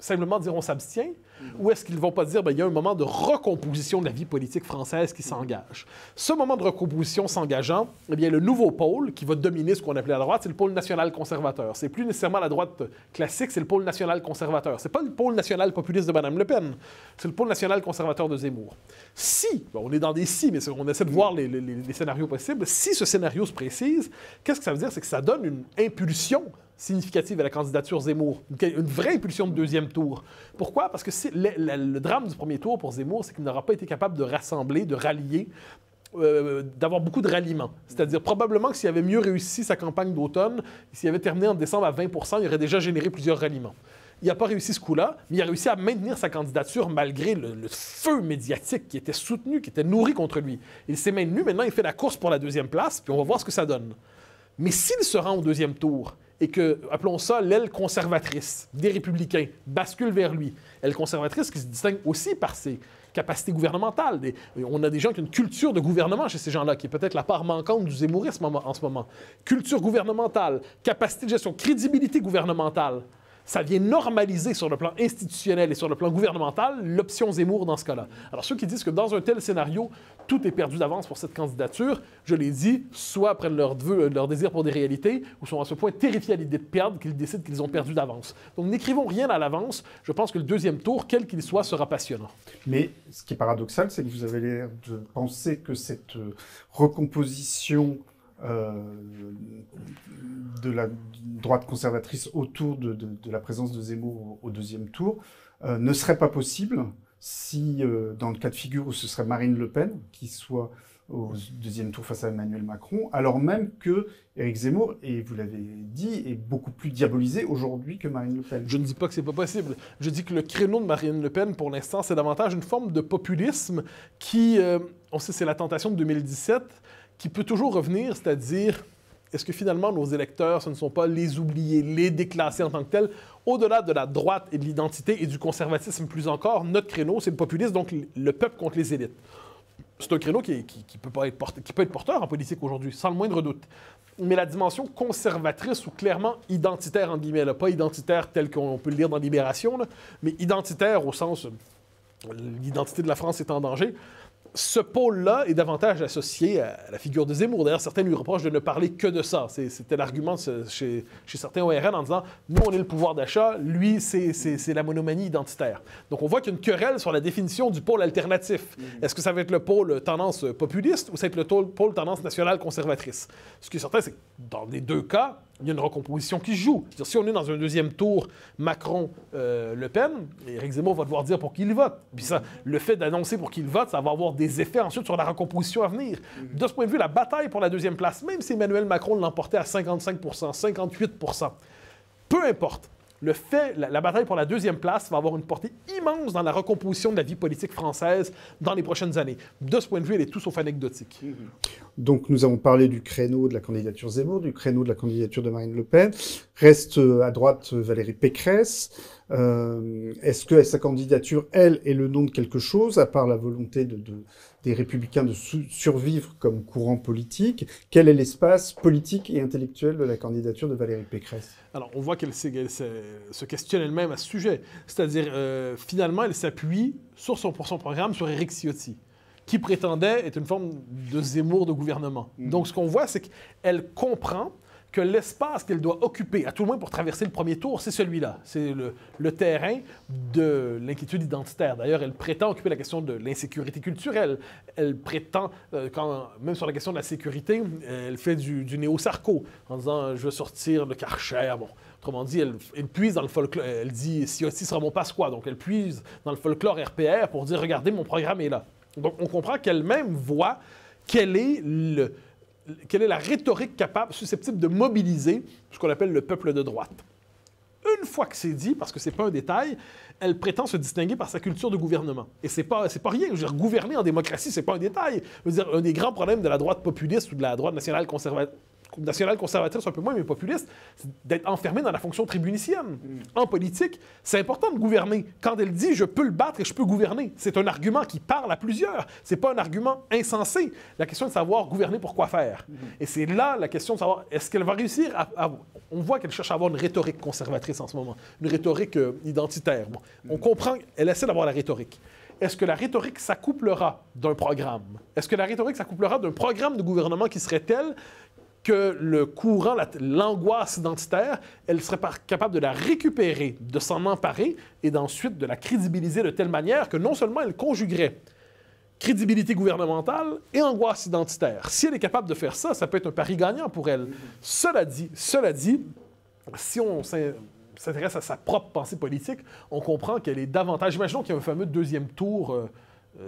simplement dire on s'abstient ou est-ce qu'ils ne vont pas dire, ben, il y a un moment de recomposition de la vie politique française qui s'engage? Ce moment de recomposition s'engageant, eh bien, le nouveau pôle qui va dominer ce qu'on appelait la droite, c'est le pôle national conservateur. C'est plus nécessairement la droite classique, c'est le pôle national conservateur. C'est pas le pôle national populiste de Mme Le Pen, c'est le pôle national conservateur de Zemmour. Si, on est dans des si, mais on essaie de voir les, les scénarios possibles, si ce scénario se précise, qu'est-ce que ça veut dire? C'est que ça donne une impulsion significative à la candidature Zemmour, une, vraie impulsion de deuxième tour. Pourquoi? Parce que le, drame du premier tour pour Zemmour, c'est qu'il n'aura pas été capable de rassembler, de rallier, euh, d'avoir beaucoup de ralliements. C'est-à-dire probablement que s'il avait mieux réussi sa campagne d'automne, s'il avait terminé en décembre à 20 il aurait déjà généré plusieurs ralliements. Il n'a pas réussi ce coup-là, mais il a réussi à maintenir sa candidature malgré le, le, feu médiatique qui était soutenu, qui était nourri contre lui. Il s'est maintenu, maintenant il fait la course pour la deuxième place, puis on va voir ce que ça donne. Mais s'il se rend au deuxième tour et que, appelons ça, l'aile conservatrice des républicains bascule vers lui, l'aile conservatrice qui se distingue aussi par ses capacités gouvernementales. on a des gens qui ont une culture de gouvernement chez ces gens-là, qui est peut-être la part manquante du zémourisme en ce moment. Culture gouvernementale, capacité de gestion, crédibilité gouvernementale ça vient normaliser sur le plan institutionnel et sur le plan gouvernemental l'option Zemmour dans ce cas-là. Alors ceux qui disent que dans un tel scénario, tout est perdu d'avance pour cette candidature, je l'ai dit, soit prennent leur, leur désir pour des réalités, ou sont à ce point terrifiés à l'idée de perdre qu'ils décident qu'ils ont perdu d'avance. Donc n'écrivons rien à l'avance. Je pense que le deuxième tour, quel qu'il soit, sera passionnant. Mais ce qui est paradoxal, c'est que vous avez l'air de penser que cette euh, recomposition euh, de la droite conservatrice autour de, la présence de Zemmour au, deuxième tour euh, ne serait pas possible si, euh, dans le cas de figure où ce serait Marine Le Pen qui soit au deuxième tour face à Emmanuel Macron, alors même que Éric Zemmour, et vous l'avez dit, est beaucoup plus diabolisé aujourd'hui que Marine Le Pen. Je ne dis pas que c'est pas possible. Je dis que le créneau de Marine Le Pen, pour l'instant, c'est davantage une forme de populisme qui, on sait, c'est la tentation de 2017 qui peut toujours revenir, c'est-à-dire, est-ce que finalement nos électeurs, ce ne sont pas les oubliés, les déclassés en tant que tels, au-delà de la droite et de l'identité et du conservatisme plus encore, notre créneau, c'est le populisme, donc le peuple contre les élites. C'est un créneau qui, peut être porteur en politique aujourd'hui, sans le moindre doute. Mais la dimension conservatrice ou clairement identitaire, en guillemets, pas identitaire tel qu'on peut le lire dans Libération, mais identitaire au sens l'identité de la France est en danger, ce pôle-là est davantage associé à la figure de Zemmour. D'ailleurs, certains lui reprochent de ne parler que de ça. C'était l'argument chez, certains ORN en disant Nous, on est le pouvoir d'achat, lui, c'est la monomanie identitaire. Donc, on voit qu'il y a une querelle sur la définition du pôle alternatif. Mm-hmm. Est-ce que ça va être le pôle tendance populiste ou ça va être le pôle tendance nationale conservatrice? Ce qui est certain, c'est que dans les deux cas, il y a une recomposition qui joue. Si on est dans un deuxième tour Macron-Le Pen, Éric Zemmour va devoir dire pour qui il vote. Puis ça, le fait d'annoncer pour qui il vote, ça va avoir des effets ensuite sur la recomposition à venir. De ce point de vue, la bataille pour la deuxième place, même si Emmanuel Macron l'emportait à 55% 58% peu importe le fait, la, bataille pour la deuxième place va avoir une portée immense dans la recomposition de la vie politique française dans les prochaines années. De ce point de vue, elle est tout sauf anecdotique. Mhm. Donc nous avons parlé du créneau de la candidature Zemmour, du créneau de la candidature de Marine Le Pen. Reste euh, à droite euh, Valérie Pécresse. Euh, est-ce que sa candidature, elle, est le nom de quelque chose, à part la volonté de, des républicains de survivre comme courant politique? Quel est l'espace politique et intellectuel de la candidature de Valérie Pécresse? Alors, on voit qu'elle se questionne elle-même à ce sujet. C'est-à-dire, euh, finalement, elle s'appuie sur son, pour son programme sur Éric Ciotti qui prétendait être une forme de Zemmour de gouvernement. Mmh. Donc, ce qu'on voit, c'est qu'elle comprend que l'espace qu'elle doit occuper, à tout le moins pour traverser le premier tour, c'est celui-là. C'est le, terrain de l'inquiétude identitaire. D'ailleurs, elle prétend occuper la question de l'insécurité culturelle. Elle prétend, euh, même sur la question de la sécurité, elle fait du, néo-sarco en disant Je veux sortir le Karcher. Bon. Autrement dit, elle, puise dans le folklore. Elle dit Ciotti sera mon passe-quoi. Donc, elle puise dans le folklore RPR pour dire Regardez, mon programme est là. Donc, on comprend qu'elle-même voit quel est le quelle est la rhétorique capable, susceptible de mobiliser ce qu'on appelle le peuple de droite. Une fois que c'est dit, parce que ce n'est pas un détail, elle prétend se distinguer par sa culture de gouvernement. Et c'est pas, pas rien. Gouverner en démocratie, c'est pas un détail. Je un des grands problèmes de la droite populiste ou de la droite nationale conservatrice, national conservatrice un peu moins, mais populiste, d'être enfermé dans la fonction tribunicienne. Mm. En politique, c'est important de gouverner. Quand elle dit je peux le battre et je peux gouverner, c'est un argument qui parle à plusieurs. C'est pas un argument insensé. La question est de savoir gouverner pour quoi faire. Mm. Et c'est là la question de savoir est-ce qu'elle va réussir à, On voit qu'elle cherche à avoir une rhétorique conservatrice en ce moment, une rhétorique euh, identitaire. Bon, On mm. comprend qu'elle essaie d'avoir la rhétorique est-ce que la rhétorique s'accouplera d'un programme? Est-ce que la rhétorique s'accouplera d'un programme de gouvernement qui serait tel que le courant, l'angoisse identitaire, elle serait capable de la récupérer, de s'en emparer et d'ensuite de la crédibiliser de telle manière que non seulement elle conjuguerait crédibilité gouvernementale et angoisse identitaire. Si elle est capable de faire ça, ça peut être un pari gagnant pour elle. Cela dit, cela dit, si on s'intéresse à sa propre pensée politique, on comprend qu'elle est davantage... Imaginons qu'il y a un fameux deuxième tour... Euh,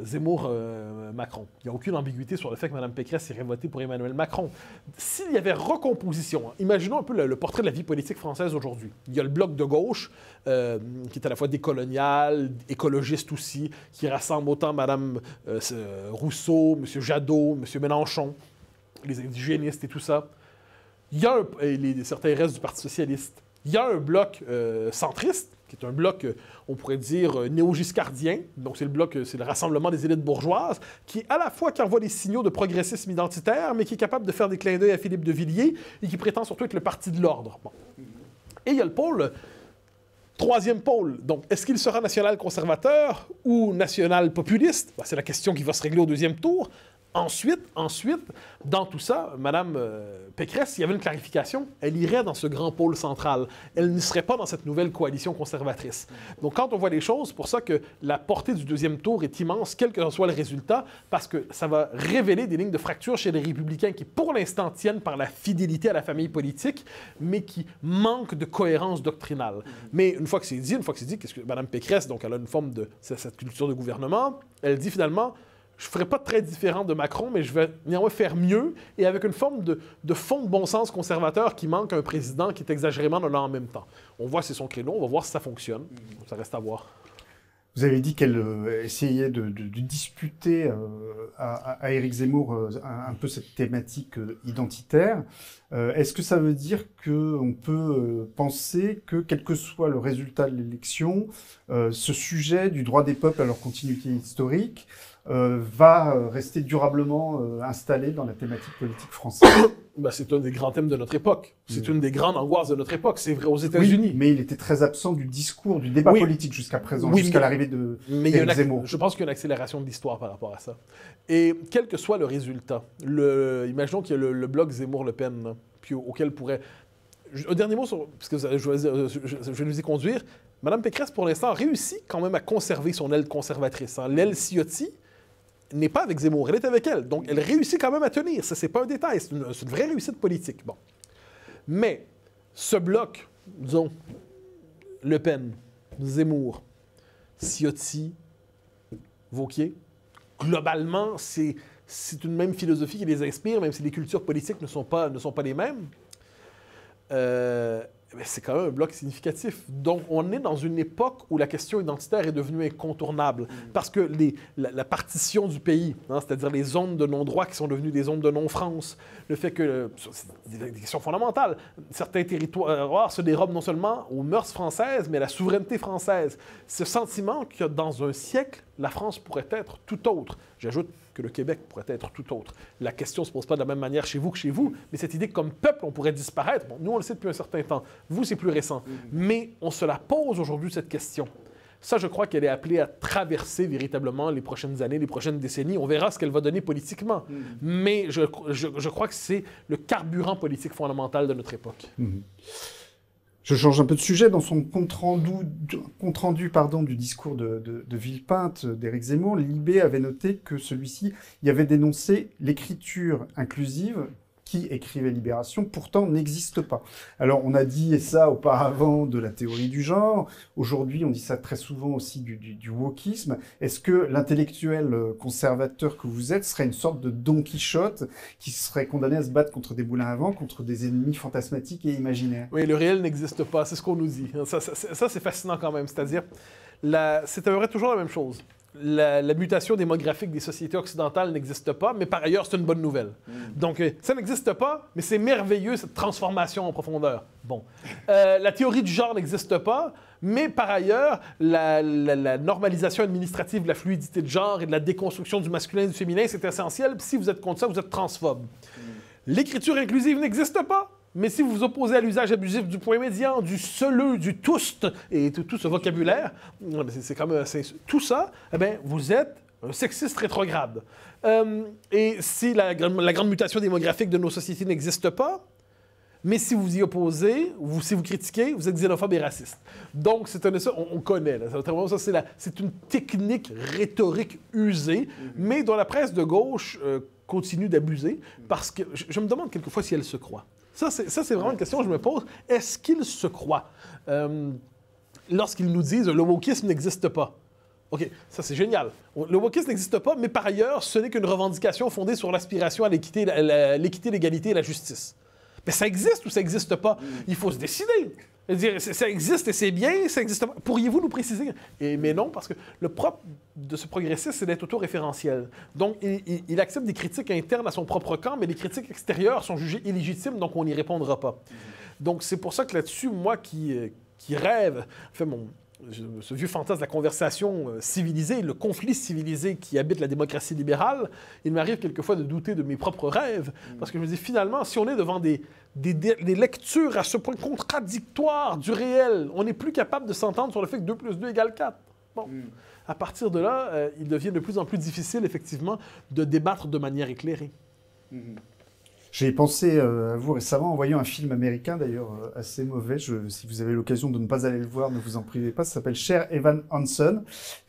Zemmour-Macron. Euh, il n'y a aucune ambiguïté sur le fait que Mme Pécresse irait voter pour Emmanuel Macron. S'il y avait recomposition, hein, imaginons un peu le, portrait de la vie politique française aujourd'hui. Il y a le bloc de gauche, euh, qui est à la fois décolonial, écologiste aussi, qui rassemble autant Mme Rousseau, M. Jadot, M. Mélenchon, les indigénistes et tout ça. Il y a les, certains restes du Parti socialiste. Il y a un bloc centriste qui est un bloc, euh, on pourrait dire, euh, néo-giscardien. Donc, c'est le bloc, euh, c'est le rassemblement des élites bourgeoises, qui, à la fois, qui envoie des signaux de progressisme identitaire, mais qui est capable de faire des clins d'œil à Philippe de Villiers et qui prétend surtout être le parti de l'ordre. Et il y a le pôle, troisième pôle. Donc, est-ce qu'il sera national-conservateur ou national-populiste? Ben, c'est la question qui va se régler au deuxième tour. Ensuite, ensuite, dans tout ça, Mme euh, Pécresse, s'il y avait une clarification, elle irait dans ce grand pôle central. Elle ne serait pas dans cette nouvelle coalition conservatrice. Donc, quand on voit les choses, pour ça que la portée du deuxième tour est immense, quel que soit le résultat, parce que ça va révéler des lignes de fracture chez les républicains qui, pour l'instant, tiennent par la fidélité à la famille politique, mais qui manquent de cohérence doctrinale. Mais une fois que c'est dit, une fois que c'est dit, qu'est-ce que Mme Pécresse, donc elle a une forme de cette culture de gouvernement, elle dit finalement je ne ferai pas très différent de Macron, mais je vais néanmoins faire mieux et avec une forme de, fond de bon sens conservateur qui manque à un président qui est exagérément là en même temps. On voit c'est son créneau, on va voir si ça fonctionne. Ça reste à voir. Vous avez dit qu'elle euh, essayait de, disputer euh, à, Éric Zemmour euh, un, peu cette thématique identitaire. Est-ce que ça veut dire qu'on peut penser que, quel que soit le résultat de l'élection, ce sujet du droit des peuples à leur continuité historique va euh, rester durablement euh, installé dans la thématique politique française bah, C'est un des grands thèmes de notre époque. C'est une des grandes angoisses de notre époque. C'est vrai aux États-Unis. Oui, mais il était très absent du discours, du débat politique jusqu'à présent, jusqu'à l'arrivée de mais Zemmour. Je pense qu'il y a une accélération de l'histoire par rapport à ça. Et quel que soit le résultat, le, imaginons qu'il y a le, bloc Zemmour-Le Pen, puis auquel pourrait un dernier mot sur, parce que je, je, vais nous y conduire. Madame Pécresse, pour l'instant, réussit quand même à conserver son aile conservatrice. Hein. L'aile Ciotti, n'est pas avec Zemmour, elle est avec elle. Donc, elle réussit quand même à tenir. Ça, c'est pas un détail, c'est une, vraie réussite politique. Mais, ce bloc, disons, Le Pen, Zemmour, Ciotti, Vauquier, globalement, c'est une même philosophie qui les inspire, même si les cultures politiques ne sont pas, ne sont pas les mêmes. Euh, c'est quand même un bloc significatif. Donc, on est dans une époque où la question identitaire est devenue incontournable parce que les, la, partition du pays, hein, c'est-à-dire les zones de non-droit qui sont devenues des zones de non-France, le fait que, c'est des questions fondamentales, certains territoires se dérobent non seulement aux mœurs françaises, mais à la souveraineté française. Ce sentiment que dans un siècle, la France pourrait être tout autre. J'ajoute que le Québec pourrait être tout autre. La question ne se pose pas de la même manière chez vous que chez vous, mais cette idée que comme peuple, on pourrait disparaître, bon, nous, on le sait depuis un certain temps. Vous, c'est plus récent. Mm-hmm. Mais on se la pose aujourd'hui, cette question. Ça, je crois qu'elle est appelée à traverser véritablement les prochaines années, les prochaines décennies. On verra ce qu'elle va donner politiquement. Mm-hmm. Mais je, je, crois que c'est le carburant politique fondamental de notre époque. Mm-hmm. Je change un peu de sujet. Dans son compte rendu, pardon, du discours de, Villepinte d'Éric Zemmour, Libé avait noté que celui-ci y avait dénoncé l'écriture inclusive qui écrivait Libération, pourtant n'existe pas. Alors on a dit ça auparavant de la théorie du genre, aujourd'hui on dit ça très souvent aussi du, wokisme. Est-ce que l'intellectuel conservateur que vous êtes serait une sorte de Don Quichotte qui serait condamné à se battre contre des boulins à vent, contre des ennemis fantasmatiques et imaginaires? Oui, le réel n'existe pas, c'est ce qu'on nous dit. Ça, ça c'est fascinant quand même, c'est-à-dire, c'est à peu près toujours la même chose la, mutation démographique des sociétés occidentales n'existe pas, mais par ailleurs, c'est une bonne nouvelle. Mm. Donc, euh, ça n'existe pas, mais c'est merveilleux, cette transformation en profondeur. Bon. Euh, la théorie du genre n'existe pas, mais par ailleurs, la, normalisation administrative de la fluidité de genre et de la déconstruction du masculin et du féminin, c'est essentiel. si vous êtes contre ça, vous êtes transphobe. Mm. L'écriture inclusive n'existe pas, mais si vous vous opposez à l'usage abusif du point médian, du seuleux, du toust et tout, ce vocabulaire, c'est comme tout ça, eh bien, vous êtes un sexiste rétrograde. Euh, et si la, grande mutation démographique de nos sociétés n'existe pas, mais si vous y opposez, si vous critiquez, vous êtes xénophobe et raciste. Donc, c'est un, ça, on, connaît. Ça, c'est une technique rhétorique usée, mm-hmm. mais dont la presse de gauche euh, continue d'abuser, parce que je, me demande quelquefois si elle se croit. Ça, c'est vraiment une question que je me pose. Est-ce qu'ils se croient euh, lorsqu'ils nous disent le wokisme n'existe pas? OK, ça c'est génial. Le wokisme n'existe pas, mais par ailleurs, ce n'est qu'une revendication fondée sur l'aspiration à l'équité, l'égalité et la justice. Mais ça existe ou ça n'existe pas? Il faut se décider. Dire, ça existe et c'est bien, ça existe pas. Pourriez-vous nous préciser? Mais non, parce que le propre de ce progressiste, c'est d'être autoréférentiel. Donc, il, accepte des critiques internes à son propre camp, mais les critiques extérieures sont jugées illégitimes, donc on n'y répondra pas. Donc, c'est pour ça que là-dessus, moi qui, euh, qui rêve, fait mon, ce vieux fantasme de la conversation euh, civilisée, le conflit civilisé qui habite la démocratie libérale, il m'arrive quelquefois de douter de mes propres rêves, mm. parce que je me dis finalement, si on est devant des, des, lectures à ce point contradictoires du réel, on n'est plus capable de s'entendre sur le fait que 2 plus 2 égale 4. Bon. Mm. À partir de là, euh, il devient de plus en plus difficile, effectivement, de débattre de manière éclairée. Mm. J'ai pensé euh, à vous récemment en voyant un film américain, d'ailleurs euh, assez mauvais. si vous avez l'occasion de ne pas aller le voir, ne vous en privez pas. Ça s'appelle Cher Evan Hansen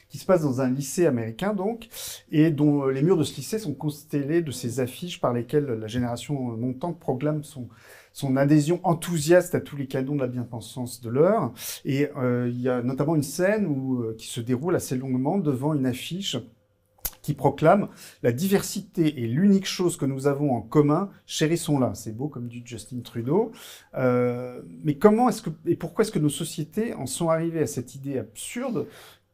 qui se passe dans un lycée américain donc, et dont euh, les murs de ce lycée sont constellés de ces affiches par lesquelles la génération montante proclame son, son adhésion enthousiaste à tous les canons de la bien-pensance de l'heure. Et il y a notamment une scène où, qui se déroule assez longuement devant une affiche qui proclame la diversité est l'unique chose que nous avons en commun, chérissons-la. C'est beau comme dit Justin Trudeau. Euh, mais comment est-ce que et pourquoi est-ce que nos sociétés en sont arrivées à cette idée absurde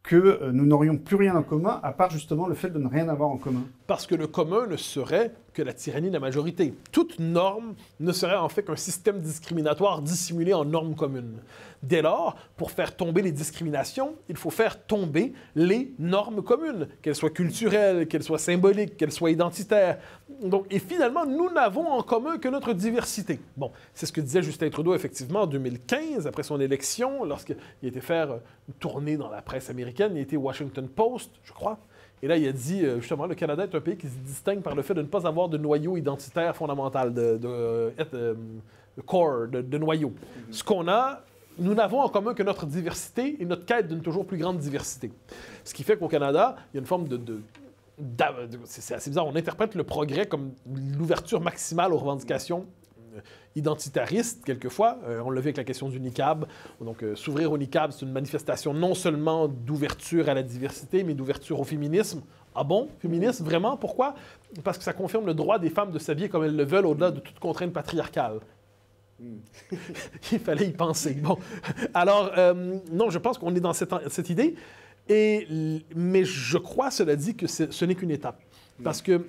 que euh, nous n'aurions plus rien en commun, à part justement le fait de ne rien avoir en commun? Parce que le commun ne serait que la tyrannie de la majorité. Toute norme ne serait en fait qu'un système discriminatoire dissimulé en normes communes. Dès lors, pour faire tomber les discriminations, il faut faire tomber les normes communes, qu'elles soient culturelles, qu'elles soient symboliques, qu'elles soient identitaires. Donc, et finalement, nous n'avons en commun que notre diversité. Bon, c'est ce que disait Justin Trudeau effectivement en 2015, après son élection, lorsqu'il était faire une tournée dans la presse américaine, il était Washington Post, je crois. Et là, il a dit, euh, justement, le Canada est un pays qui se distingue par le fait de ne pas avoir de noyau identitaire fondamental, de, de, de, core, de, noyau. Ce qu'on a, nous n'avons en commun que notre diversité et notre quête d'une toujours plus grande diversité. Ce qui fait qu'au Canada, il y a une forme de, c'est assez bizarre. On interprète le progrès comme l'ouverture maximale aux revendications identitariste, quelquefois. Euh, on l'a vu avec la question du niqab. Donc, euh, s'ouvrir au niqab, c'est une manifestation non seulement d'ouverture à la diversité, mais d'ouverture au féminisme. Ah bon? Féminisme, vraiment? Pourquoi? Parce que ça confirme le droit des femmes de s'habiller comme elles le veulent au-delà de toute contrainte patriarcale. Il fallait y penser. Bon. Alors, euh, non, je pense qu'on est dans cette, cette idée. Et, mais je crois, cela dit, que ce n'est qu'une étape. Parce que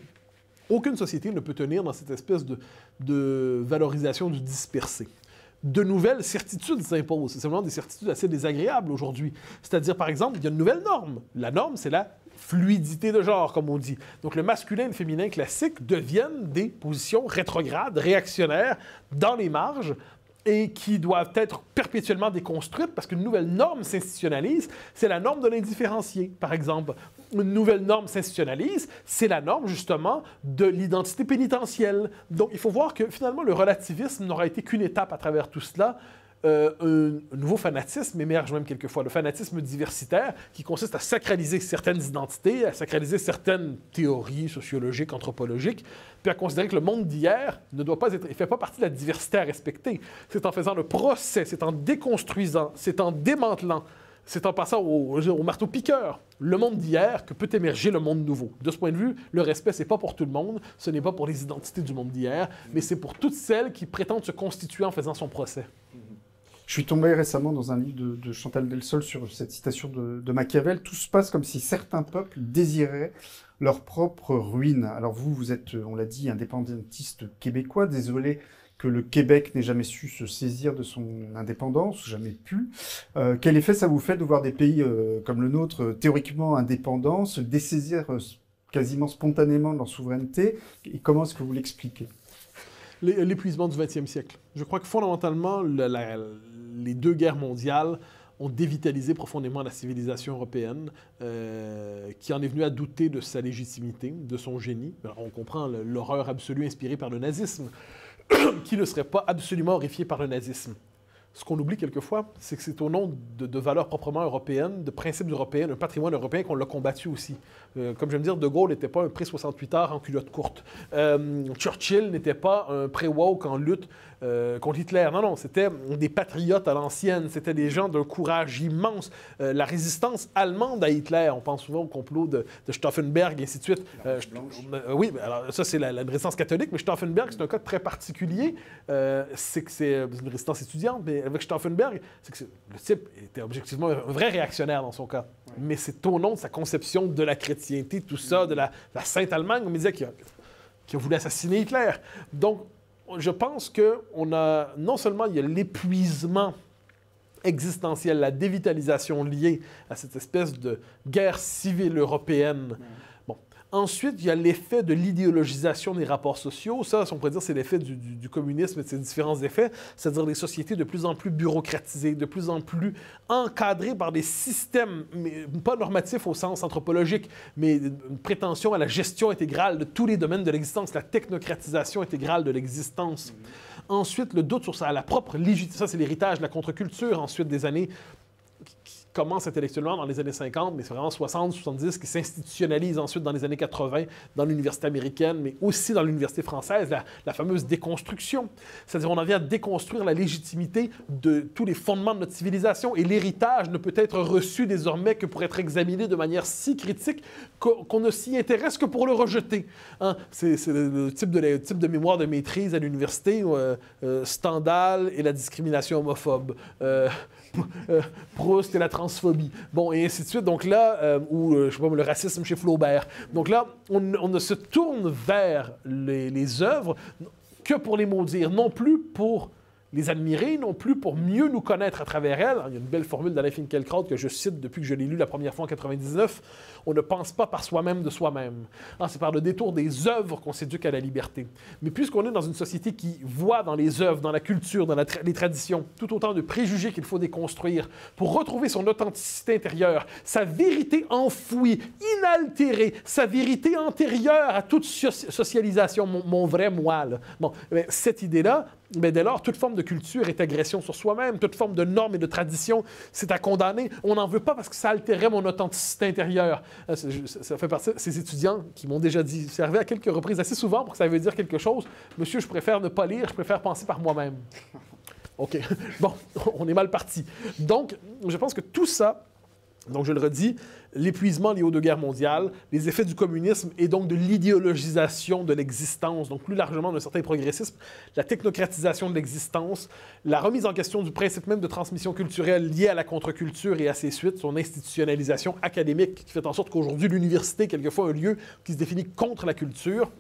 aucune société ne peut tenir dans cette espèce de, valorisation du dispersé. De nouvelles certitudes s'imposent. C'est simplement des certitudes assez désagréables aujourd'hui. C'est-à-dire, par exemple, il y a une nouvelle norme. La norme, c'est la fluidité de genre, comme on dit. Donc le masculin et le féminin classique deviennent des positions rétrogrades, réactionnaires, dans les marges, et qui doivent être perpétuellement déconstruites parce qu'une nouvelle norme s'institutionnalise, c'est la norme de l'indifférencié, par exemple. Une nouvelle norme s'institutionnalise, c'est la norme justement de l'identité pénitentielle. Donc il faut voir que finalement le relativisme n'aura été qu'une étape à travers tout cela. Euh, un, nouveau fanatisme émerge même quelquefois, le fanatisme diversitaire, qui consiste à sacraliser certaines identités, à sacraliser certaines théories sociologiques, anthropologiques, puis à considérer que le monde d'hier ne doit pas être, il fait pas partie de la diversité à respecter. C'est en faisant le procès, c'est en déconstruisant, c'est en démantelant, c'est en passant au, au marteau piqueur le monde d'hier que peut émerger le monde nouveau. De ce point de vue, le respect, c'est pas pour tout le monde, ce n'est pas pour les identités du monde d'hier, mais c'est pour toutes celles qui prétendent se constituer en faisant son procès. Je suis tombé récemment dans un livre de, Chantal Delsol sur cette citation de, de, Machiavel. Tout se passe comme si certains peuples désiraient leur propre ruine. Alors vous, vous êtes, on l'a dit, indépendantiste québécois. Désolé que le Québec n'ait jamais su se saisir de son indépendance, jamais pu. Euh, quel effet ça vous fait de voir des pays euh, comme le nôtre, euh, théoriquement indépendants, se dessaisir quasiment spontanément de leur souveraineté? Et comment est-ce que vous l'expliquez? L'épuisement du 20e siècle. Je crois que fondamentalement, les deux guerres mondiales ont dévitalisé profondément la civilisation européenne, qui en est venue à douter de sa légitimité, de son génie. Alors, on comprend l'horreur absolue inspirée par le nazisme, qui ne serait pas absolument horrifié par le nazisme. Ce qu'on oublie quelquefois, c'est que c'est au nom de, valeurs proprement européennes, de principes européens, d'un patrimoine européen qu'on l'a combattu aussi. Euh, comme je de dire, De Gaulle n'était pas un pré-68 heures en culotte courte. Euh, Churchill n'était pas un pré-woke en lutte euh, contre Hitler. Non, non, c'était des patriotes à l'ancienne, c'était des gens d'un courage immense. Euh, la résistance allemande à Hitler, on pense souvent au complot de, Stauffenberg et ainsi de suite. Euh, oui, alors ça c'est la, résistance catholique, mais Stauffenberg c'est un cas très particulier. c'est que c'est une résistance étudiante, mais avec Stauffenberg, c'est que le type était objectivement un vrai réactionnaire dans son cas. Mais c'est au nom de sa conception de la chrétienté, tout ça, de la, Sainte Allemagne, on me disait qu'il a, a voulu assassiner Hitler. Donc, je pense que on a non seulement il y a l'épuisement existentiel, la dévitalisation liée à cette espèce de guerre civile européenne Ensuite, il y a l'effet de l'idéologisation des rapports sociaux. Ça, on pourrait dire, c'est l'effet du, communisme et de ses différents effets, c'est-à-dire des sociétés de plus en plus bureaucratisées, de plus en plus encadrées par des systèmes, mais pas normatifs au sens anthropologique, mais une prétention à la gestion intégrale de tous les domaines de l'existence, la technocratisation intégrale de l'existence. Ensuite, le doute sur ça, la propre légitimité, ça c'est l'héritage de la contre-culture ensuite des années commence intellectuellement dans les années 50, mais c'est vraiment 60, 70 qui s'institutionnalise ensuite dans les années 80 dans l'université américaine, mais aussi dans l'université française, la, fameuse déconstruction. C'est-à-dire on en vient à déconstruire la légitimité de tous les fondements de notre civilisation et l'héritage ne peut être reçu désormais que pour être examiné de manière si critique qu'on ne s'y intéresse que pour le rejeter. Hein. C'est le type de, type de mémoire de maîtrise à l'université, euh, euh, Stendhal et la discrimination homophobe. Euh, euh, Proust et la transphobie. Bon, et ainsi de suite. Donc là, euh, ou euh, je sais pas, le racisme chez Flaubert. Donc là, on, ne se tourne vers les, les œuvres que pour les maudire, non plus pour les admirer non plus pour mieux nous connaître à travers elles. Il y a une belle formule d'Alain Finkielkraut que je cite depuis que je l'ai lu la première fois en 99. On ne pense pas par soi-même de soi-même. Ah, c'est par le détour des œuvres qu'on s'éduque à la liberté. Mais puisqu'on est dans une société qui voit dans les œuvres, dans la culture, dans les traditions, tout autant de préjugés qu'il faut déconstruire pour retrouver son authenticité intérieure, sa vérité enfouie, inaltérée, sa vérité antérieure à toute socialisation, mon, vrai moi. Bon, cette idée-là, mais dès lors, toute forme de culture est agression sur soi-même, toute forme de norme et de tradition, c'est à condamner. On n'en veut pas parce que ça altérait mon authenticité intérieure. Euh, ça fait partie de ces étudiants qui m'ont déjà dit, servait à quelques reprises assez souvent pour que ça veut dire quelque chose. Monsieur, je préfère ne pas lire, je préfère penser par moi-même. OK. Bon, on est mal parti. Donc, je pense que tout ça, donc je le redis, l'épuisement aux deux guerres mondiales, les effets du communisme et donc de l'idéologisation de l'existence, donc plus largement d'un certain progressisme, la technocratisation de l'existence, la remise en question du principe même de transmission culturelle lié à la contre-culture et à ses suites, son institutionnalisation académique qui fait en sorte qu'aujourd'hui l'université est quelquefois un lieu qui se définit contre la culture,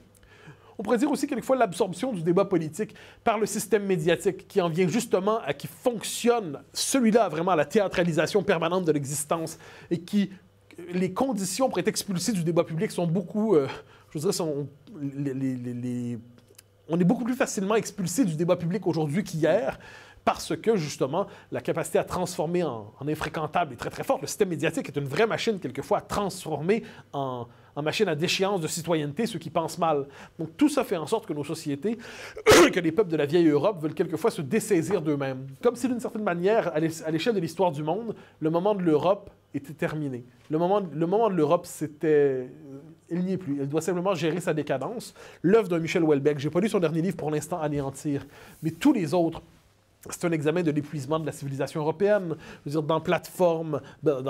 on pourrait dire aussi quelquefois l'absorption du débat politique par le système médiatique qui en vient justement à qui fonctionne, celui-là vraiment à la théâtralisation permanente de l'existence et qui les conditions pour être expulsé du débat public sont beaucoup, euh, je dirais, on est beaucoup plus facilement expulsé du débat public aujourd'hui qu'hier parce que justement la capacité à transformer en, en, infréquentable est très très forte. Le système médiatique est une vraie machine quelquefois à transformer en, en machine à déchéance de citoyenneté ceux qui pensent mal. Donc tout ça fait en sorte que nos sociétés, que les peuples de la vieille Europe veulent quelquefois se dessaisir d'eux-mêmes. Comme si d'une certaine manière, à l'échelle de l'histoire du monde, le moment de l'Europe était terminé. Le moment, le moment de l'Europe, c'était... Euh, il n'y est plus. Elle doit simplement gérer sa décadence. L'œuvre de Michel Houellebecq, j'ai pas lu son dernier livre pour l'instant, Anéantir, mais tous les autres c'est un examen de l'épuisement de la civilisation européenne. Je veux dire, dans plateforme, dans,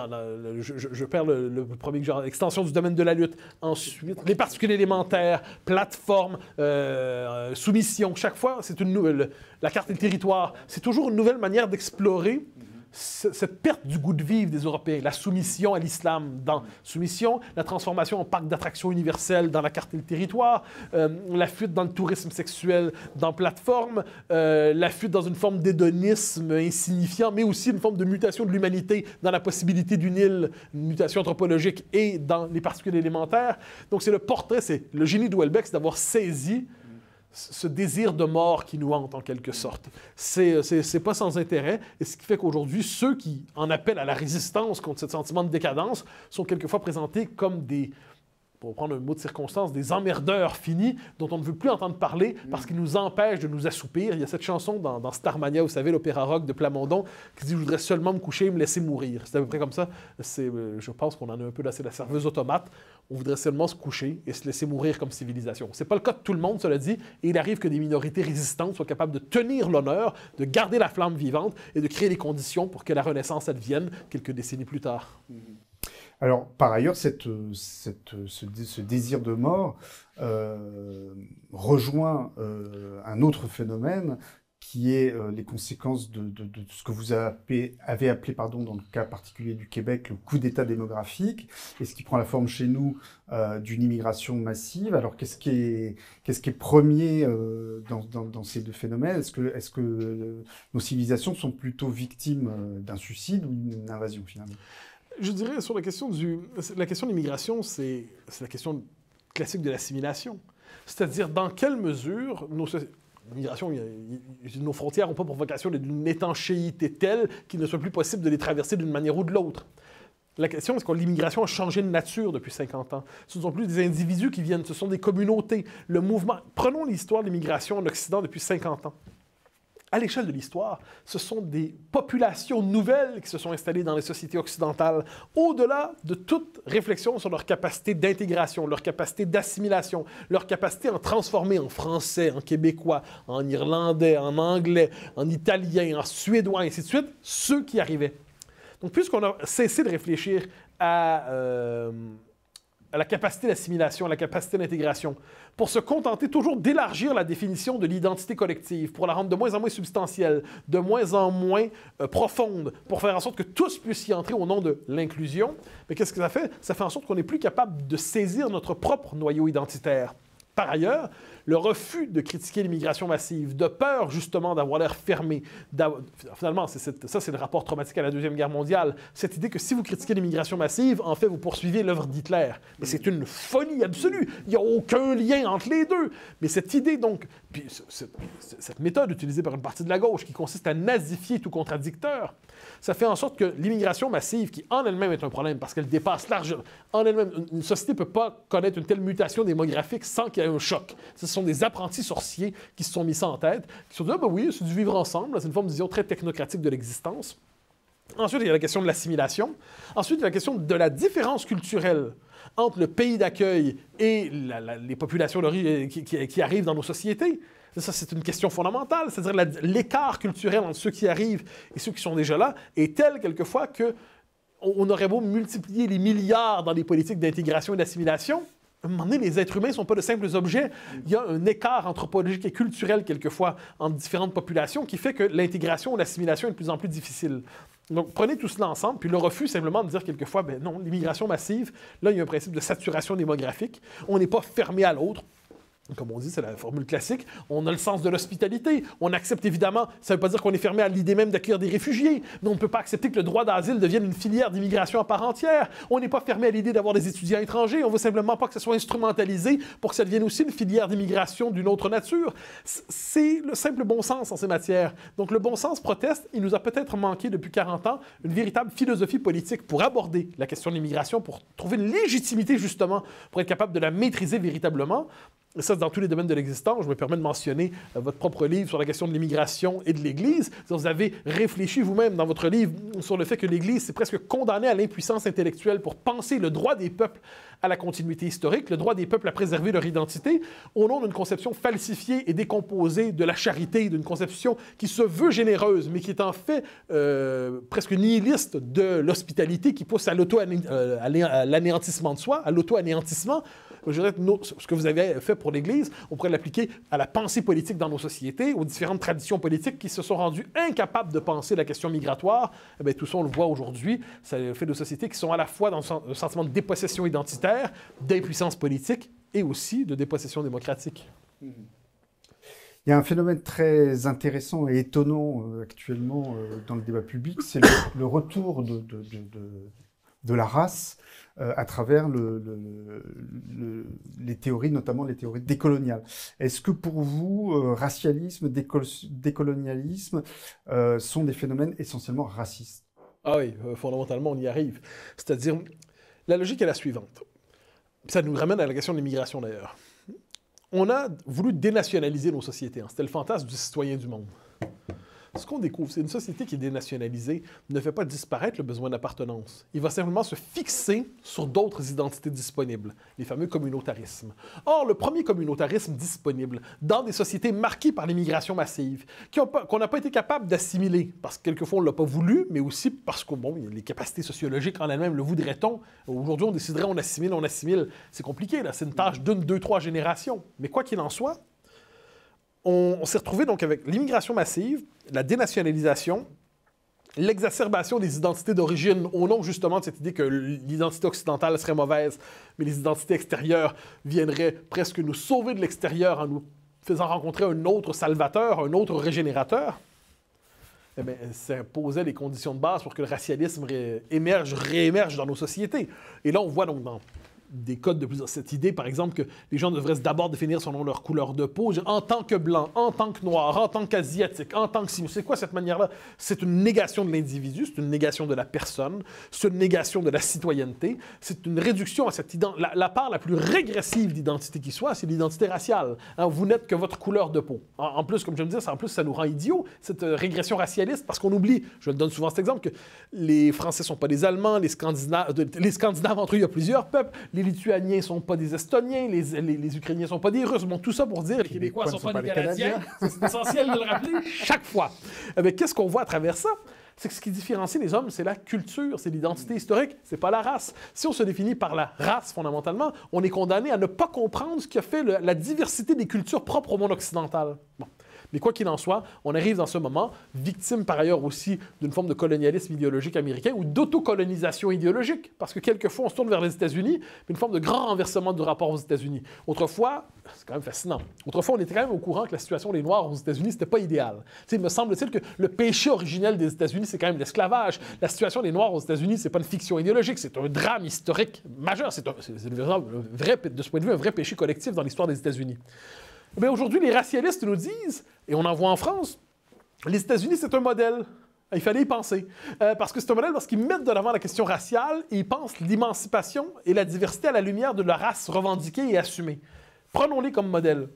je, perds le, premier genre, extension du domaine de la lutte. Ensuite, les particules élémentaires, plateforme, euh, soumission. Chaque fois, c'est une nouvelle. La carte et le territoire, c'est toujours une nouvelle manière d'explorer cette perte du goût de vivre des Européens, la soumission à l'islam dans soumission, la transformation en parc d'attractions universelle dans la carte et le territoire, euh, la fuite dans le tourisme sexuel dans plateforme, euh, la fuite dans une forme d'hédonisme insignifiant, mais aussi une forme de mutation de l'humanité dans la possibilité d'une île, une mutation anthropologique et dans les particules élémentaires. Donc c'est le portrait, c'est le génie de Welbeck, c'est d'avoir saisi ce désir de mort qui nous hante en quelque sorte. C'est, pas sans intérêt, et ce qui fait qu'aujourd'hui, ceux qui en appellent à la résistance contre ce sentiment de décadence sont quelquefois présentés comme des, pour prendre un mot de circonstance, des emmerdeurs finis dont on ne veut plus entendre parler parce qu'ils nous empêchent de nous assoupir. Il y a cette chanson dans, Starmania, vous savez, l'opéra rock de Plamondon, qui dit « Je voudrais seulement me coucher et me laisser mourir ». C'est à peu près comme ça. C'est, euh, je pense qu'on en a un peu lassé la serveuse automate. On voudrait seulement se coucher et se laisser mourir comme civilisation. Ce n'est pas le cas de tout le monde, cela dit, et il arrive que des minorités résistantes soient capables de tenir l'honneur, de garder la flamme vivante et de créer les conditions pour que la Renaissance advienne quelques décennies plus tard. Mm-hmm. Alors, par ailleurs, cette, ce, désir de mort euh, rejoint euh, un autre phénomène qui est euh, les conséquences de, ce que vous avez, appelé, pardon, dans le cas particulier du Québec, le coup d'état démographique, et ce qui prend la forme chez nous d'une immigration massive. Alors, qu'est-ce qui est, qu'est-ce qui est premier dans, ces deux phénomènes? Est-ce que, est-ce que nos civilisations sont plutôt victimes d'un suicide ou d'une invasion, finalement? Je dirais sur la question la question de l'immigration, c'est la question classique de l'assimilation. C'est-à-dire dans quelle mesure nos nos frontières n'ont pas pour vocation d'une étanchéité telle qu'il ne soit plus possible de les traverser d'une manière ou de l'autre. La question, c'est que l'immigration a changé de nature depuis 50 ans? Ce ne sont plus des individus qui viennent, ce sont des communautés. Le mouvement. Prenons l'histoire de l'immigration en Occident depuis 50 ans à l'échelle de l'histoire, ce sont des populations nouvelles qui se sont installées dans les sociétés occidentales, au-delà de toute réflexion sur leur capacité d'intégration, leur capacité d'assimilation, leur capacité à transformer en français, en québécois, en irlandais, en anglais, en italien, en suédois, et ainsi de suite, ceux qui arrivaient. Donc, puisqu'on a cessé de réfléchir à... Euh, à la capacité d'assimilation, à la capacité d'intégration, pour se contenter toujours d'élargir la définition de l'identité collective, pour la rendre de moins en moins substantielle, de moins en moins euh, profonde, pour faire en sorte que tous puissent y entrer au nom de l'inclusion. Mais qu'est-ce que ça fait? Ça fait en sorte qu'on n'est plus capable de saisir notre propre noyau identitaire. Par ailleurs, le refus de critiquer l'immigration massive, de peur justement d'avoir l'air fermé, finalement, ça c'est le rapport traumatique à la Deuxième Guerre mondiale, cette idée que si vous critiquez l'immigration massive, en fait, vous poursuivez l'œuvre d'Hitler. Mais c'est une folie absolue. Il n'y a aucun lien entre les deux. Mais cette idée, donc, puis cette méthode utilisée par une partie de la gauche qui consiste à nazifier tout contradicteur, ça fait en sorte que l'immigration massive, qui en elle-même est un problème parce qu'elle dépasse largement, en elle-même, une société ne peut pas connaître une telle mutation démographique sans qu'il y ait un choc. Des apprentis sorciers qui se sont mis ça en tête, qui se sont dit, ah ben oui, c'est du vivre ensemble, c'est une forme de vision très technocratique de l'existence. Ensuite, il y a la question de l'assimilation. Ensuite, il y a la question de la différence culturelle entre le pays d'accueil et les populations qui, qui, arrivent dans nos sociétés. Ça, c'est une question fondamentale. C'est-à-dire l'écart culturel entre ceux qui arrivent et ceux qui sont déjà là est tel, quelquefois, que on aurait beau multiplier les milliards dans les politiques d'intégration et d'assimilation, à un moment donné, les êtres humains ne sont pas de simples objets. Il y a un écart anthropologique et culturel, quelquefois, entre différentes populations qui fait que l'intégration ou l'assimilation est de plus en plus difficile. Donc, prenez tout cela ensemble, puis le refus simplement de dire quelquefois, ben non, l'immigration massive, là, il y a un principe de saturation démographique. On n'est pas fermé à l'autre. Comme on dit, c'est la formule classique. On a le sens de l'hospitalité. On accepte évidemment, ça ne veut pas dire qu'on est fermé à l'idée même d'accueillir des réfugiés, mais on ne peut pas accepter que le droit d'asile devienne une filière d'immigration à part entière. On n'est pas fermé à l'idée d'avoir des étudiants étrangers. On veut simplement pas que ce soit instrumentalisé pour que ça devienne aussi une filière d'immigration d'une autre nature. C'est le simple bon sens en ces matières. Donc le bon sens proteste. Il nous a peut-être manqué depuis 40 ans une véritable philosophie politique pour aborder la question de l'immigration, pour trouver une légitimité justement, pour être capable de la maîtriser véritablement ça, dans tous les domaines de l'existence. Je me permets de mentionner euh, votre propre livre sur la question de l'immigration et de l'Église. Vous avez réfléchi vous-même dans votre livre sur le fait que l'Église s'est presque condamnée à l'impuissance intellectuelle pour penser le droit des peuples à la continuité historique, le droit des peuples à préserver leur identité, au nom d'une conception falsifiée et décomposée de la charité, d'une conception qui se veut généreuse, mais qui est en fait euh, presque nihiliste de l'hospitalité, qui pousse à euh, l'anéantissement de soi, à l'auto-anéantissement je dirais, ce que vous avez fait pour l'Église, on pourrait l'appliquer à la pensée politique dans nos sociétés, aux différentes traditions politiques qui se sont rendues incapables de penser la question migratoire. Eh tout ça, on le voit aujourd'hui. Ça fait de sociétés qui sont à la fois dans un sentiment de dépossession identitaire, d'impuissance politique et aussi de dépossession démocratique. Il y a un phénomène très intéressant et étonnant euh, actuellement euh, dans le débat public, c'est le, retour de, la race à travers les théories, notamment les théories décoloniales. Est-ce que pour vous, euh, racialisme, décolonialisme euh, sont des phénomènes essentiellement racistes? Ah oui, fondamentalement, on y arrive. C'est-à-dire, la logique est la suivante. Ça nous ramène à la question de l'immigration d'ailleurs. On a voulu dénationaliser nos sociétés. Hein. C'était le fantasme du citoyen du monde. Ce qu'on découvre, c'est une société qui est dénationalisée ne fait pas disparaître le besoin d'appartenance. Il va simplement se fixer sur d'autres identités disponibles, les fameux communautarismes. Or, le premier communautarisme disponible dans des sociétés marquées par l'immigration massive, qu'on n'a pas été capable d'assimiler, parce que quelquefois on ne l'a pas voulu, mais aussi parce que bon, les capacités sociologiques en elles-mêmes le voudraient-on. Aujourd'hui, on déciderait on assimile, on assimile. C'est compliqué, là. C'est une tâche d'une, deux, trois générations. Mais quoi qu'il en soit, on, s'est retrouvé donc avec l'immigration massive, la dénationalisation, l'exacerbation des identités d'origine au nom justement de cette idée que l'identité occidentale serait mauvaise, mais les identités extérieures viendraient presque nous sauver de l'extérieur en nous faisant rencontrer un autre salvateur, un autre régénérateur. Eh bien, ça posait les conditions de base pour que le racialisme émerge, réémerge dans nos sociétés. Et là, on voit donc dans des codes de plus. Cette idée, par exemple, que les gens devraient d'abord définir selon leur couleur de peau, en tant que blanc, en tant que noir, en tant qu'asiatique, en tant que C'est quoi cette manière-là? C'est une négation de l'individu, c'est une négation de la personne, c'est une négation de la citoyenneté, c'est une réduction à cette identité. La, part la plus régressive d'identité qui soit, c'est l'identité raciale. Hein, vous n'êtes que votre couleur de peau. En, plus, comme je me disais, en plus, ça nous rend idiots, cette euh, régression racialiste, parce qu'on oublie, je le donne souvent cet exemple, que les Français sont pas des Allemands, les Scandinaves, les Scandinaves entre eux, il y a plusieurs peuples, les Lituaniens ne sont pas des Estoniens, les, les, les Ukrainiens ne sont pas des Russes. Bon, tout ça pour dire... Les Québécois ne sont, pas, des Canadiens? C'est essentiel de le rappeler. Chaque fois. Mais eh qu'est-ce qu'on voit à travers ça? c'est que ce qui différencie les hommes, c'est la culture, c'est l'identité historique, c'est pas la race. Si on se définit par la race fondamentalement, on est condamné à ne pas comprendre ce qui a fait la diversité des cultures propres au monde occidental. Bon. Mais quoi qu'il en soit, on arrive dans ce moment, victime par ailleurs aussi d'une forme de colonialisme idéologique américain ou d'autocolonisation idéologique, parce que quelquefois on se tourne vers les États-Unis, mais une forme de grand renversement du rapport aux États-Unis. Autrefois, c'est quand même fascinant. Autrefois, on était quand même au courant que la situation des Noirs aux États-Unis, c'était pas idéal. sais, il me semble-t-il que le péché originel des États-Unis, c'est quand même l'esclavage. La situation des Noirs aux États-Unis, c'est pas une fiction idéologique, c'est un drame historique majeur. C'est vrai, de ce point de vue, un vrai péché collectif dans l'histoire des États-Unis. Mais aujourd'hui, les racialistes nous disent, et on en voit en France, les États-Unis, c'est un modèle. Il fallait y penser. Euh, parce que c'est un modèle parce qu'ils mettent de l'avant la question raciale et ils pensent l'émancipation et la diversité à la lumière de la race revendiquée et assumée. Prenons-les comme modèle.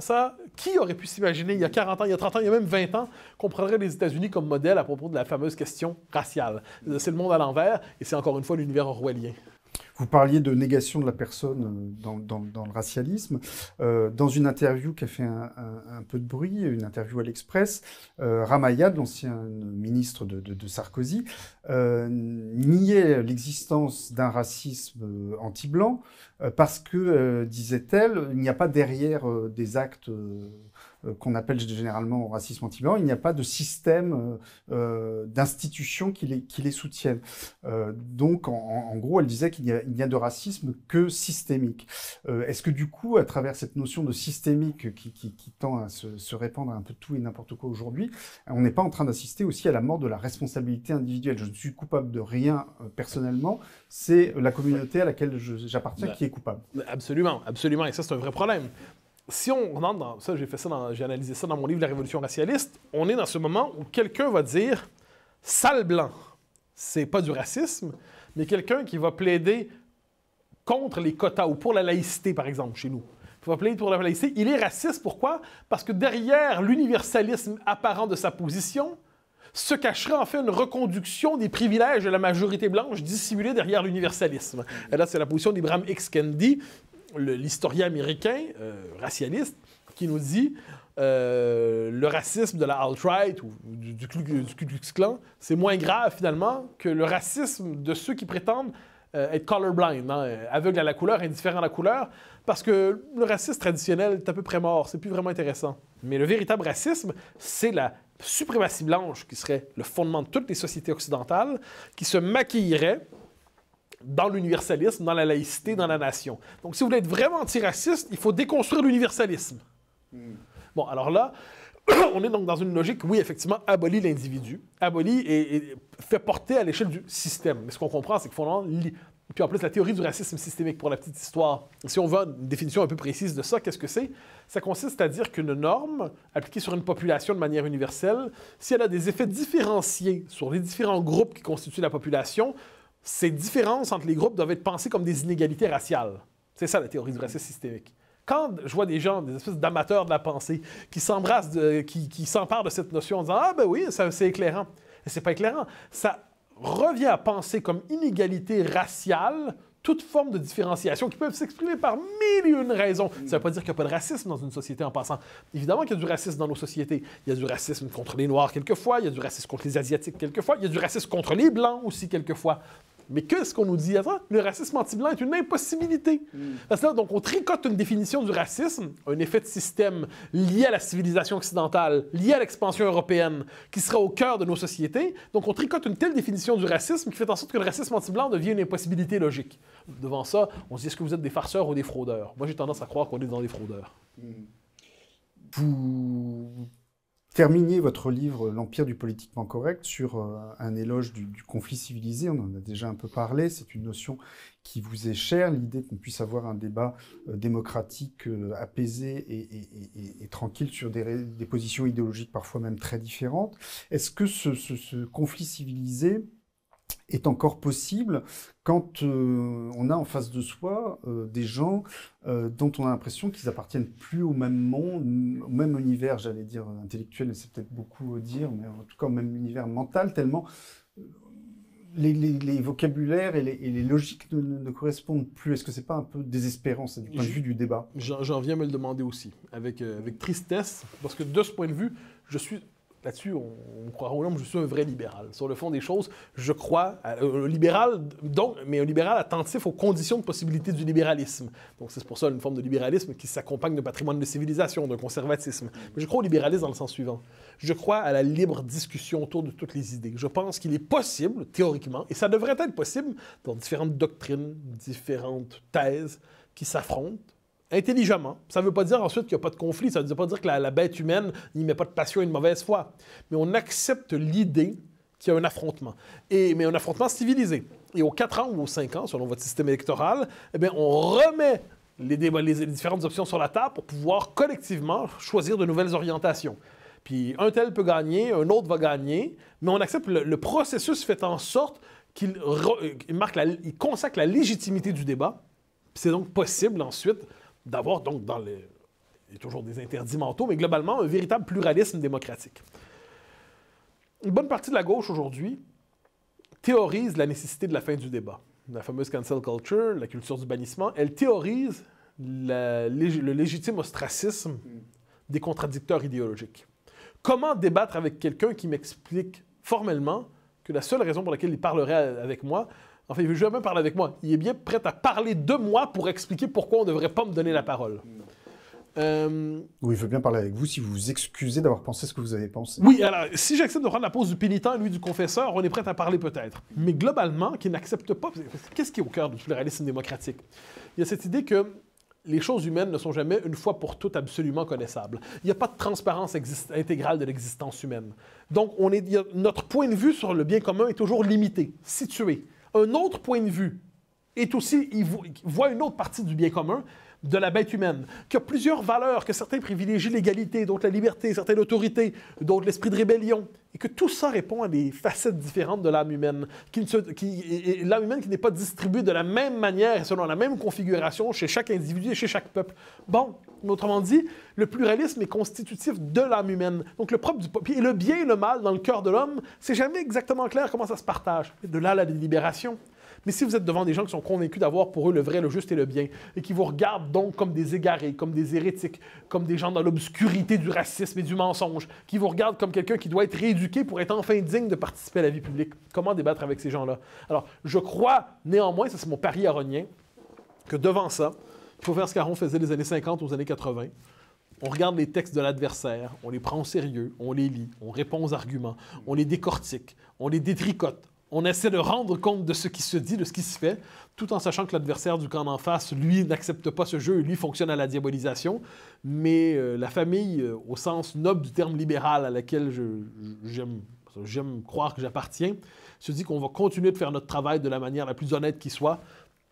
Ça- qui aurait pu s'imaginer il y a 40 ans, il y a 30 ans, il y a même 20 ans qu'on prendrait les États-Unis comme modèle à propos de la fameuse question raciale? C'est le monde à l'envers et c'est encore une fois l'univers orwellien. Vous parliez de négation de la personne euh, dans, le racialisme. Euh, dans une interview qui a fait un, peu de bruit, une interview à l'Express, euh, Ramayad, l'ancien ministre de, Sarkozy, euh, niait l'existence d'un racisme anti-blanc parce que, disait-elle, il n'y a pas derrière des actes qu'on appelle généralement racisme anti-blanc, il n'y a pas de système euh, euh, d'institutions qui les, qui les soutiennent. Euh, donc, en, gros, elle disait qu'il n'y a, de racisme que systémique. Euh, Est-ce que du coup, à travers cette notion de systémique qui, qui- qui tend à se, se répandre un peu tout et n'importe quoi aujourd'hui, on n'est pas en train d'assister aussi à la mort de la responsabilité individuelle Je ne suis coupable de rien euh, personnellement, c'est la communauté à laquelle j'appartiens Ben, qui est coupable. Absolument, absolument. Et ça, c'est un vrai problème. Si on rentre dans ça, j'ai fait ça, j'ai analysé ça dans mon livre La Révolution racialiste, on est dans ce moment où quelqu'un va dire sale blanc, c'est pas du racisme, mais quelqu'un qui va plaider contre les quotas ou pour la laïcité, par exemple, chez nous. Il va plaider pour la laïcité. Il est raciste, pourquoi? Parce que derrière l'universalisme apparent de sa position, se cacherait en fait une reconduction des privilèges de la majorité blanche dissimulés derrière l'universalisme. Et là, c'est la position d'Ibrahim X. Kendi, l'historien américain, euh, racialiste, qui nous dit euh, le racisme de la alt-right ou du, du du Ku Klux Klan, c'est moins grave finalement que le racisme de ceux qui prétendent euh, être colorblind, hein, aveugle à la couleur, indifférent à la couleur, parce que le racisme traditionnel est à peu près mort, c'est plus vraiment intéressant. Mais le véritable racisme, c'est la suprématie blanche qui serait le fondement de toutes les sociétés occidentales, qui se maquillerait dans l'universalisme, dans la laïcité, dans la nation. Donc, si vous voulez être vraiment antiraciste, il faut déconstruire l'universalisme. Bon, alors là, on est donc dans une logique, oui, effectivement, abolit l'individu, abolit et, et fait porter à l'échelle du système. Mais ce qu'on comprend, c'est qu'il faut Puis en plus, la théorie du racisme systémique, pour la petite histoire, si on veut une définition un peu précise de ça, qu'est-ce que c'est? Ça consiste à dire qu'une norme, appliquée sur une population de manière universelle, si elle a des effets différenciés sur les différents groupes qui constituent la population, ces différences entre les groupes doivent être pensées comme des inégalités raciales. C'est ça la théorie du racisme systémique. Quand je vois des gens, des espèces d'amateurs de la pensée, qui s'embrassent, qui, s'emparent de cette notion en disant Ah, ben oui, c'est éclairant. Et c'est pas éclairant. Ça revient à penser comme inégalité raciale toute forme de différenciation qui peuvent s'exprimer par mille et une raisons. Ça ne veut pas dire qu'il n'y a pas de racisme dans une société en passant. Évidemment qu'il y a du racisme dans nos sociétés. Il y a du racisme contre les Noirs quelquefois, il y a du racisme contre les Asiatiques quelquefois, il y a du racisme contre les Blancs aussi quelquefois. Mais qu'est-ce qu'on nous dit à ça? Le racisme anti-blanc est une impossibilité. Parce que là, donc, on tricote une définition du racisme, un effet de système lié à la civilisation occidentale, lié à l'expansion européenne, qui sera au cœur de nos sociétés. Donc, on tricote une telle définition du racisme qui fait en sorte que le racisme anti-blanc devient une impossibilité logique. Devant ça, on se dit est-ce que vous êtes des farceurs ou des fraudeurs? Moi, j'ai tendance à croire qu'on est dans des fraudeurs. Vous terminiez votre livre L'Empire du politiquement correct sur euh, un éloge du, conflit civilisé. On en a déjà un peu parlé. C'est une notion qui vous est chère, l'idée qu'on puisse avoir un débat euh, démocratique euh, apaisé et, tranquille sur des, positions idéologiques parfois même très différentes. Est-ce que ce conflit civilisé est encore possible quand euh, on a en face de soi euh, des gens euh, dont on a l'impression qu'ils appartiennent plus au même monde, au même univers, j'allais dire intellectuel, c'est peut-être beaucoup à dire, mais en tout cas au même univers mental, tellement les, les- les vocabulaires et les, et les logiques ne, correspondent plus. Est-ce que c'est pas un peu désespérant, c'est du point de vue du débat? J'en viens me le demander aussi, avec, avec tristesse, parce que de ce point de vue, je suis. Là-dessus, on, on croira au nom, je suis un vrai libéral. Sur le fond des choses, je crois à, euh, libéral, donc, mais un libéral attentif aux conditions de possibilité du libéralisme. Donc, c'est pour ça une forme de libéralisme qui s'accompagne d'un patrimoine de civilisation, d'un conservatisme. Mais je crois au libéralisme dans le sens suivant. Je crois à la libre discussion autour de toutes les idées. Je pense qu'il est possible, théoriquement, et ça devrait être possible dans différentes doctrines, différentes thèses qui s'affrontent, intelligemment. Ça ne veut pas dire ensuite qu'il n'y a pas de conflit, ça ne veut pas dire que la, bête humaine n'y met pas de passion et de mauvaise foi. Mais on accepte l'idée qu'il y a un affrontement, mais un affrontement civilisé. Et aux 4 ans ou aux 5 ans, selon votre système électoral, eh bien, on remet les, différentes options sur la table pour pouvoir collectivement choisir de nouvelles orientations. Puis un tel peut gagner, un autre va gagner, mais on accepte le, processus fait en sorte qu'il euh, il consacre la légitimité du débat. C'est donc possible ensuite d'avoir donc dans le il y a toujours des interdits mentaux, mais globalement, un véritable pluralisme démocratique. Une bonne partie de la gauche aujourd'hui théorise la nécessité de la fin du débat. La fameuse cancel culture, la culture du bannissement, elle théorise le légitime ostracisme des contradicteurs idéologiques. Comment débattre avec quelqu'un qui m'explique formellement que la seule raison pour laquelle il parlerait avec moi, enfin, il veut jamais parler avec moi, il est bien prêt à parler de moi pour expliquer pourquoi on ne devrait pas me donner la parole. Euh, Ou il veut bien parler avec vous si vous vous excusez d'avoir pensé ce que vous avez pensé. oui, alors, si j'accepte de prendre la pose du pénitent et lui du confesseur, on est prêt à parler peut-être. Mais globalement, qui n'accepte pas. Qu'est-ce qui est au cœur du pluralisme démocratique? Il y a cette idée que les choses humaines ne sont jamais une fois pour toutes absolument connaissables. Il n'y a pas de transparence intégrale de l'existence humaine. Donc, on est, a- notre point de vue sur le bien commun est toujours limité, situé. Un autre point de vue. Est aussi, il vo- il voit une autre partie du bien commun de la bête humaine, qui a plusieurs valeurs, que certains privilégient l'égalité, d'autres la liberté, certains l'autorité, d'autres l'esprit de rébellion, et que tout ça répond à des facettes différentes de l'âme humaine, qui qui- l'âme humaine qui n'est pas distribuée de la même manière et selon la même configuration chez chaque individu et chez chaque peuple. Bon, autrement dit, le pluralisme est constitutif de l'âme humaine. Donc le propre du peuple, et le bien et le mal dans le cœur de l'homme, c'est jamais exactement clair comment ça se partage. De là la délibération. Mais si vous êtes devant des gens qui sont convaincus d'avoir pour eux le vrai, le juste et le bien, et qui vous regardent donc comme des égarés, comme des hérétiques, comme des gens dans l'obscurité du racisme et du mensonge, qui vous regardent comme quelqu'un qui doit être rééduqué pour être enfin digne de participer à la vie publique, comment débattre avec ces gens-là? Alors, je crois néanmoins, ça c'est mon pari aronien, que devant ça, il faut faire ce qu'Aaron faisait les années 50 aux années 80. On regarde les textes de l'adversaire, on les prend au sérieux, on les lit, on répond aux arguments, on les décortique, on les détricote, on essaie de rendre compte de ce qui se dit, de ce qui se fait, tout en sachant que l'adversaire du camp d'en face, lui, n'accepte pas ce jeu, lui fonctionne à la diabolisation. Mais euh, la famille, euh, au sens noble du terme libéral à laquelle j'aime croire que j'appartiens, se dit qu'on va continuer de faire notre travail de la manière la plus honnête qui soit.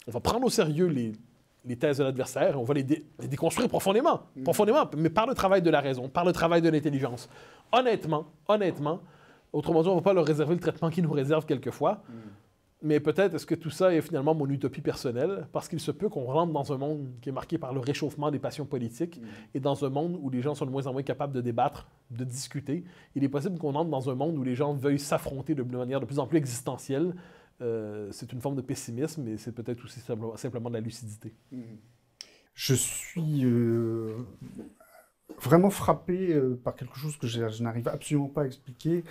On va prendre au sérieux les, les thèses de l'adversaire on va les déconstruire profondément, profondément, mais par le travail de la raison, par le travail de l'intelligence. Honnêtement, honnêtement, autrement dit, on ne va pas leur réserver le traitement qu'ils nous réservent quelquefois. Mais peut-être est-ce que tout ça est finalement mon utopie personnelle, parce qu'il se peut qu'on rentre dans un monde qui est marqué par le réchauffement des passions politiques et dans un monde où les gens sont de moins en moins capables de débattre, de discuter. Il est possible qu'on entre dans un monde où les gens veuillent s'affronter de manière de plus en plus existentielle. Euh, c'est une forme de pessimisme et c'est peut-être aussi simplement- simplement de la lucidité. Je suis euh, vraiment frappé euh, par quelque chose que je, je n'arrive absolument pas à expliquer,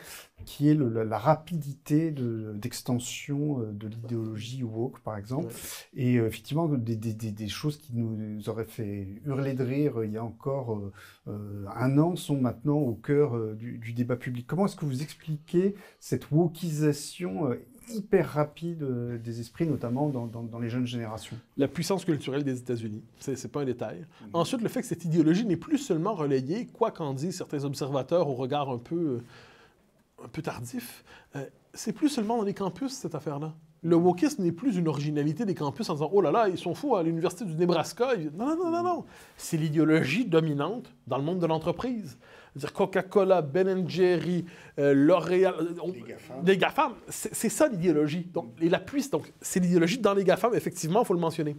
qui est le- la, la rapidité de- d'extension euh, de l'idéologie woke, par exemple. Et euh, effectivement, des, des- choses qui nous auraient fait hurler de rire il y a encore euh, un an sont maintenant au cœur du, du débat public. Comment est-ce que vous expliquez cette wokisation hyper rapide euh, des esprits, notamment dans, dans- dans les jeunes générations La puissance culturelle des États-Unis, c'est c'est pas un détail. Ensuite, le fait que cette idéologie n'est plus seulement relayée, quoi qu'en disent certains observateurs au regard un peu, euh, un peu tardif, euh, c'est plus seulement dans les campus, cette affaire-là. Le wokisme n'est plus une originalité des campus en disant Oh là là, ils sont fous à l'université du Nebraska. Non, non, non, non, non. C'est l'idéologie dominante dans le monde de l'entreprise. C'est-à-dire Coca-Cola, Ben Jerry, euh, L'Oréal. euh, Les GAFAM. C'est ça l'idéologie. Donc, et la puissance, donc c'est l'idéologie dans les GAFAM, effectivement, il faut le mentionner.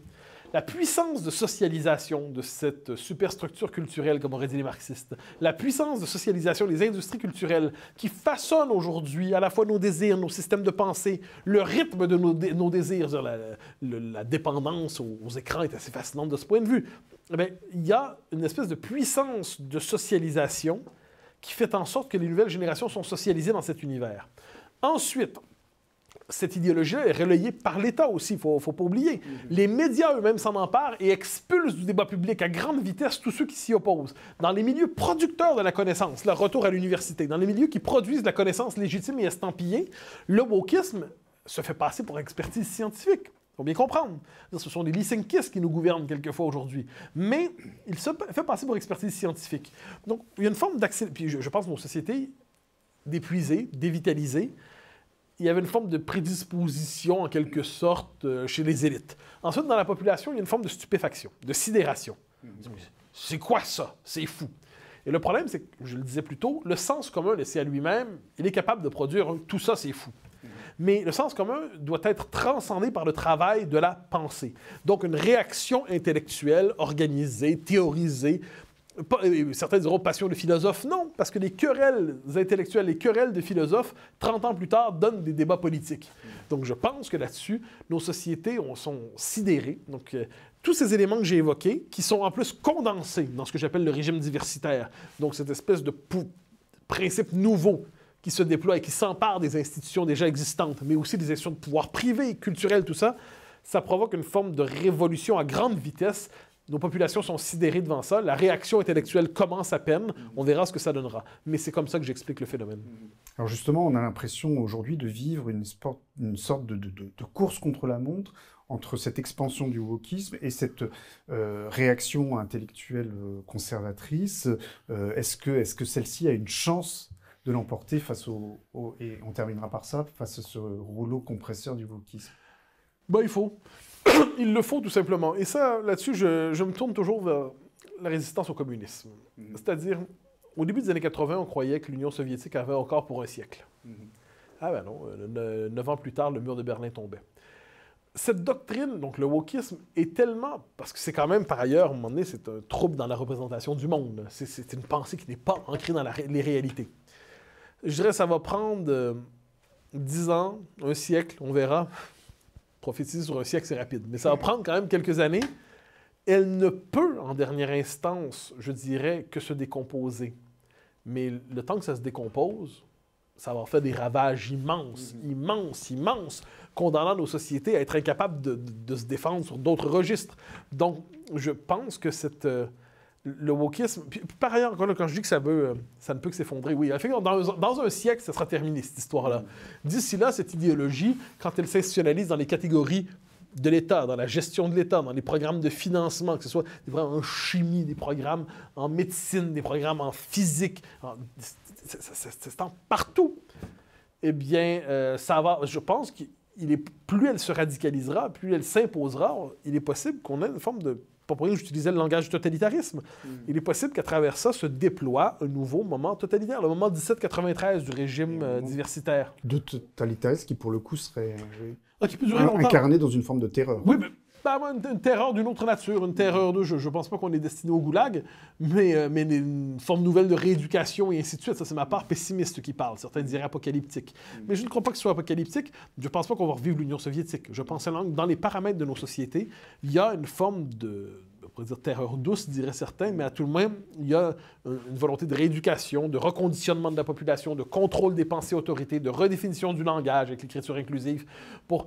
La puissance de socialisation de cette superstructure culturelle, comme auraient dit les marxistes, la puissance de socialisation des industries culturelles qui façonnent aujourd'hui à la fois nos désirs, nos systèmes de pensée, le rythme de nos, dé- nos désirs, la, dépendance aux, écrans est assez fascinante de ce point de vue. Eh il y a une espèce de puissance de socialisation qui fait en sorte que les nouvelles générations sont socialisées dans cet univers. Ensuite, cette idéologie-là est relayée par l'État aussi, il ne faut, pas oublier. Les médias eux-mêmes s'en emparent et expulsent du débat public à grande vitesse tous ceux qui s'y opposent. Dans les milieux producteurs de la connaissance, le retour à l'université, dans les milieux qui produisent la connaissance légitime et estampillée, le wokisme se fait passer pour expertise scientifique. Il faut bien comprendre. Ce sont des Lysenkis qui nous gouvernent quelquefois aujourd'hui. Mais il se fait passer pour expertise scientifique. Donc, il y a une forme d'accès. Puis je, je pense que nos sociétés d'épuiser, dévitaliser, il y avait une forme de prédisposition, en quelque sorte, euh, chez les élites. Ensuite, dans la population, il y a une forme de stupéfaction, de sidération. C'est quoi ça? C'est fou. Et le problème, c'est que, je le disais plus tôt, le sens commun laissé à lui-même, il est capable de produire un tout ça, c'est fou. Mais le sens commun doit être transcendé par le travail de la pensée. Donc, une réaction intellectuelle organisée, théorisée, certains diront passion de philosophe, non, parce que les querelles intellectuelles, les querelles de philosophes, 30 ans plus tard, donnent des débats politiques. Donc je pense que là-dessus, nos sociétés ont- sont sidérées. Donc euh, tous ces éléments que j'ai évoqués, qui sont en plus condensés dans ce que j'appelle le régime diversitaire, donc cette espèce de principe nouveau qui se déploie et qui s'empare des institutions déjà existantes, mais aussi des institutions de pouvoir privé, culturel, tout ça, ça provoque une forme de révolution à grande vitesse. Nos populations sont sidérées devant ça. La réaction intellectuelle commence à peine. On verra ce que ça donnera. Mais c'est comme ça que j'explique le phénomène. Alors justement, on a l'impression aujourd'hui de vivre une, sport- une sorte de, de- de- de course contre la montre entre cette expansion du wokisme et cette euh, réaction intellectuelle euh, conservatrice. Euh, est-ce que, celle-ci a une chance de l'emporter face au, au- et on terminera par ça, face à ce rouleau compresseur du wokisme? Ben, il faut. il le faut tout simplement. Et ça, là-dessus, je, je me tourne toujours vers la résistance au communisme. C'est-à-dire, au début des années 80, on croyait que l'Union soviétique avait encore pour un siècle. Ah ben non, euh, ne- neuf ans plus tard, le mur de Berlin tombait. Cette doctrine, donc le wokisme, est tellement... Parce que c'est quand même, par ailleurs, à un moment donné, c'est un trouble dans la représentation du monde. C'est- une pensée qui n'est pas ancrée dans la les réalités. Je dirais ça va prendre euh, 10 ans, un siècle, on verra. Prophétiser sur un siècle, c'est rapide. Mais ça va prendre quand même quelques années. Elle ne peut, en dernière instance, je dirais, que se décomposer. Mais le temps que ça se décompose, ça va faire des ravages immenses, immenses, immenses, condamnant nos sociétés à être incapables de, de- de se défendre sur d'autres registres. Donc, je pense que cette, euh, le wokisme... puis, par ailleurs, quand je dis que euh, ça ne peut que s'effondrer, oui, effectivement, dans, dans un siècle, ça sera terminé, cette histoire-là. D'ici là, cette idéologie, quand elle s'institutionnalise dans les catégories de l'État, dans la gestion de l'État, dans les programmes de financement, que ce soit des en chimie, des programmes en médecine, des programmes en physique, en- c'est- partout. Eh bien, euh, ça va. Je pense qu'il plus elle se radicalisera, plus elle s'imposera, il est possible qu'on ait une forme de pas pour rien que j'utilisais le langage du totalitarisme. Il est possible qu'à travers ça se déploie un nouveau moment totalitaire, le moment 1793 du régime euh, diversitaire. De totalitarisme qui, pour le coup, serait euh, Ah, qui peut durer longtemps. incarné dans une forme de terreur. Oui, mais moi, une, une terreur d'une autre nature, une terreur de jeu. Je pense pas qu'on est destiné au goulag, mais, euh, mais une forme nouvelle de rééducation et ainsi de suite. Ça, c'est ma part pessimiste qui parle. Certains diraient apocalyptique. Mais je ne crois pas que ce soit apocalyptique. Je pense pas qu'on va revivre l'Union soviétique. Je pense que dans les paramètres de nos sociétés, il y a une forme de on pourrait dire terreur douce, diraient certains, mais à tout le moins, il y a une une volonté de rééducation, de reconditionnement de la population, de contrôle des pensées autorités, de redéfinition du langage avec l'écriture inclusive pour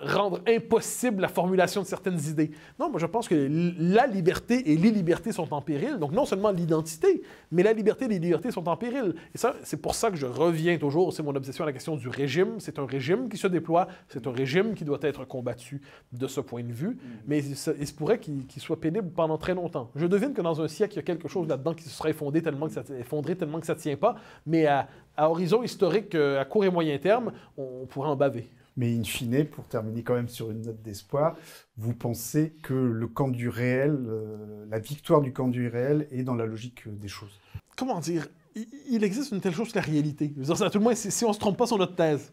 rendre impossible la formulation de certaines idées. Non, moi je pense que la liberté et les libertés sont en péril. Donc non seulement l'identité, mais la liberté et les libertés sont en péril. Et ça, c'est pour ça que je reviens toujours, c'est mon obsession à la question du régime. C'est un régime qui se déploie, c'est un régime qui doit être combattu de ce point de vue, mais il se, il se pourrait qu'il soit pénible pendant très longtemps. Je devine que dans un siècle, il y a quelque chose là-dedans qui se sera effondré tellement que ça, effondré tellement que ça ne tient pas, mais à, à horizon historique, euh, à court et moyen terme, on, on pourrait en baver. Mais in fine, pour terminer quand même sur une note d'espoir, vous pensez que le camp du réel, euh, la victoire du camp du réel est dans la logique euh, des choses? Comment dire, il, existe une telle chose que la réalité. Dire, à tout le moins, si, si on ne se trompe pas sur notre thèse,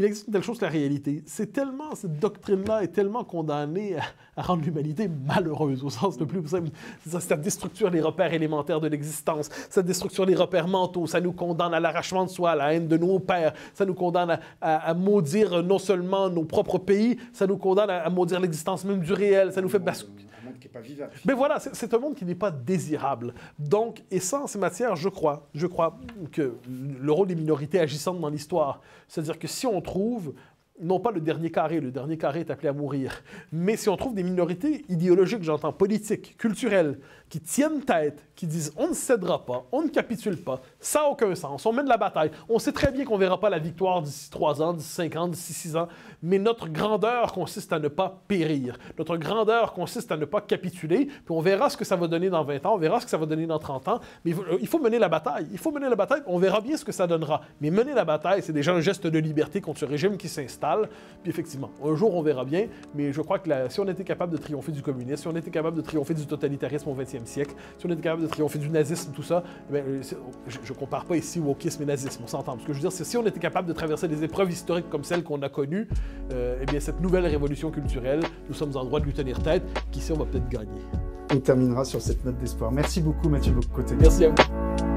il existe une telle chose que la réalité. C'est tellement, cette doctrine-là est tellement condamnée à, rendre l'humanité malheureuse, au sens le plus simple. Ça, ça déstructure les repères élémentaires de l'existence, ça déstructure les repères mentaux, ça nous condamne à l'arrachement de soi, à la haine de nos pères, ça nous condamne à, à- maudire non seulement nos propres pays, ça nous condamne à, à maudire l'existence même du réel, ça nous fait basculer. Qui n'est pas vivable. Mais voilà, c'est- c'est un monde qui n'est pas désirable. Donc, et ça, en ces matières, je crois, je crois que le rôle des minorités agissantes dans l'histoire, c'est-à-dire que si on trouve non pas le dernier carré, le dernier carré est appelé à mourir, mais si on trouve des minorités idéologiques, j'entends politiques, culturelles, qui tiennent tête, qui disent on ne cédera pas, on ne capitule pas, ça n'a aucun sens, on mène la bataille. On sait très bien qu'on ne verra pas la victoire d'ici 3 ans, d'ici 5 ans, d'ici 6 ans, mais notre grandeur consiste à ne pas périr. Notre grandeur consiste à ne pas capituler, puis on verra ce que ça va donner dans 20 ans, on verra ce que ça va donner dans 30 ans, mais il faut, mener la bataille. Il faut mener la bataille, on verra bien ce que ça donnera. Mais mener la bataille, c'est déjà un geste de liberté contre ce régime qui s'installe. Puis effectivement, un jour on verra bien, mais je crois que si on était capable de triompher du communisme, si on était capable de triompher du totalitarisme au 20e siècle, si on était capable de triompher du nazisme, tout ça, eh bien, euh, je, je compare pas ici wokisme et nazisme, on s'entend. Ce que je veux dire, c'est si on était capable de traverser des épreuves historiques comme celles qu'on a connues, euh, eh bien cette nouvelle révolution culturelle, nous sommes en droit de lui tenir tête, qui sait, on va peut-être gagner. on terminera sur cette note d'espoir. Merci beaucoup Mathieu Bocoté. Merci à vous.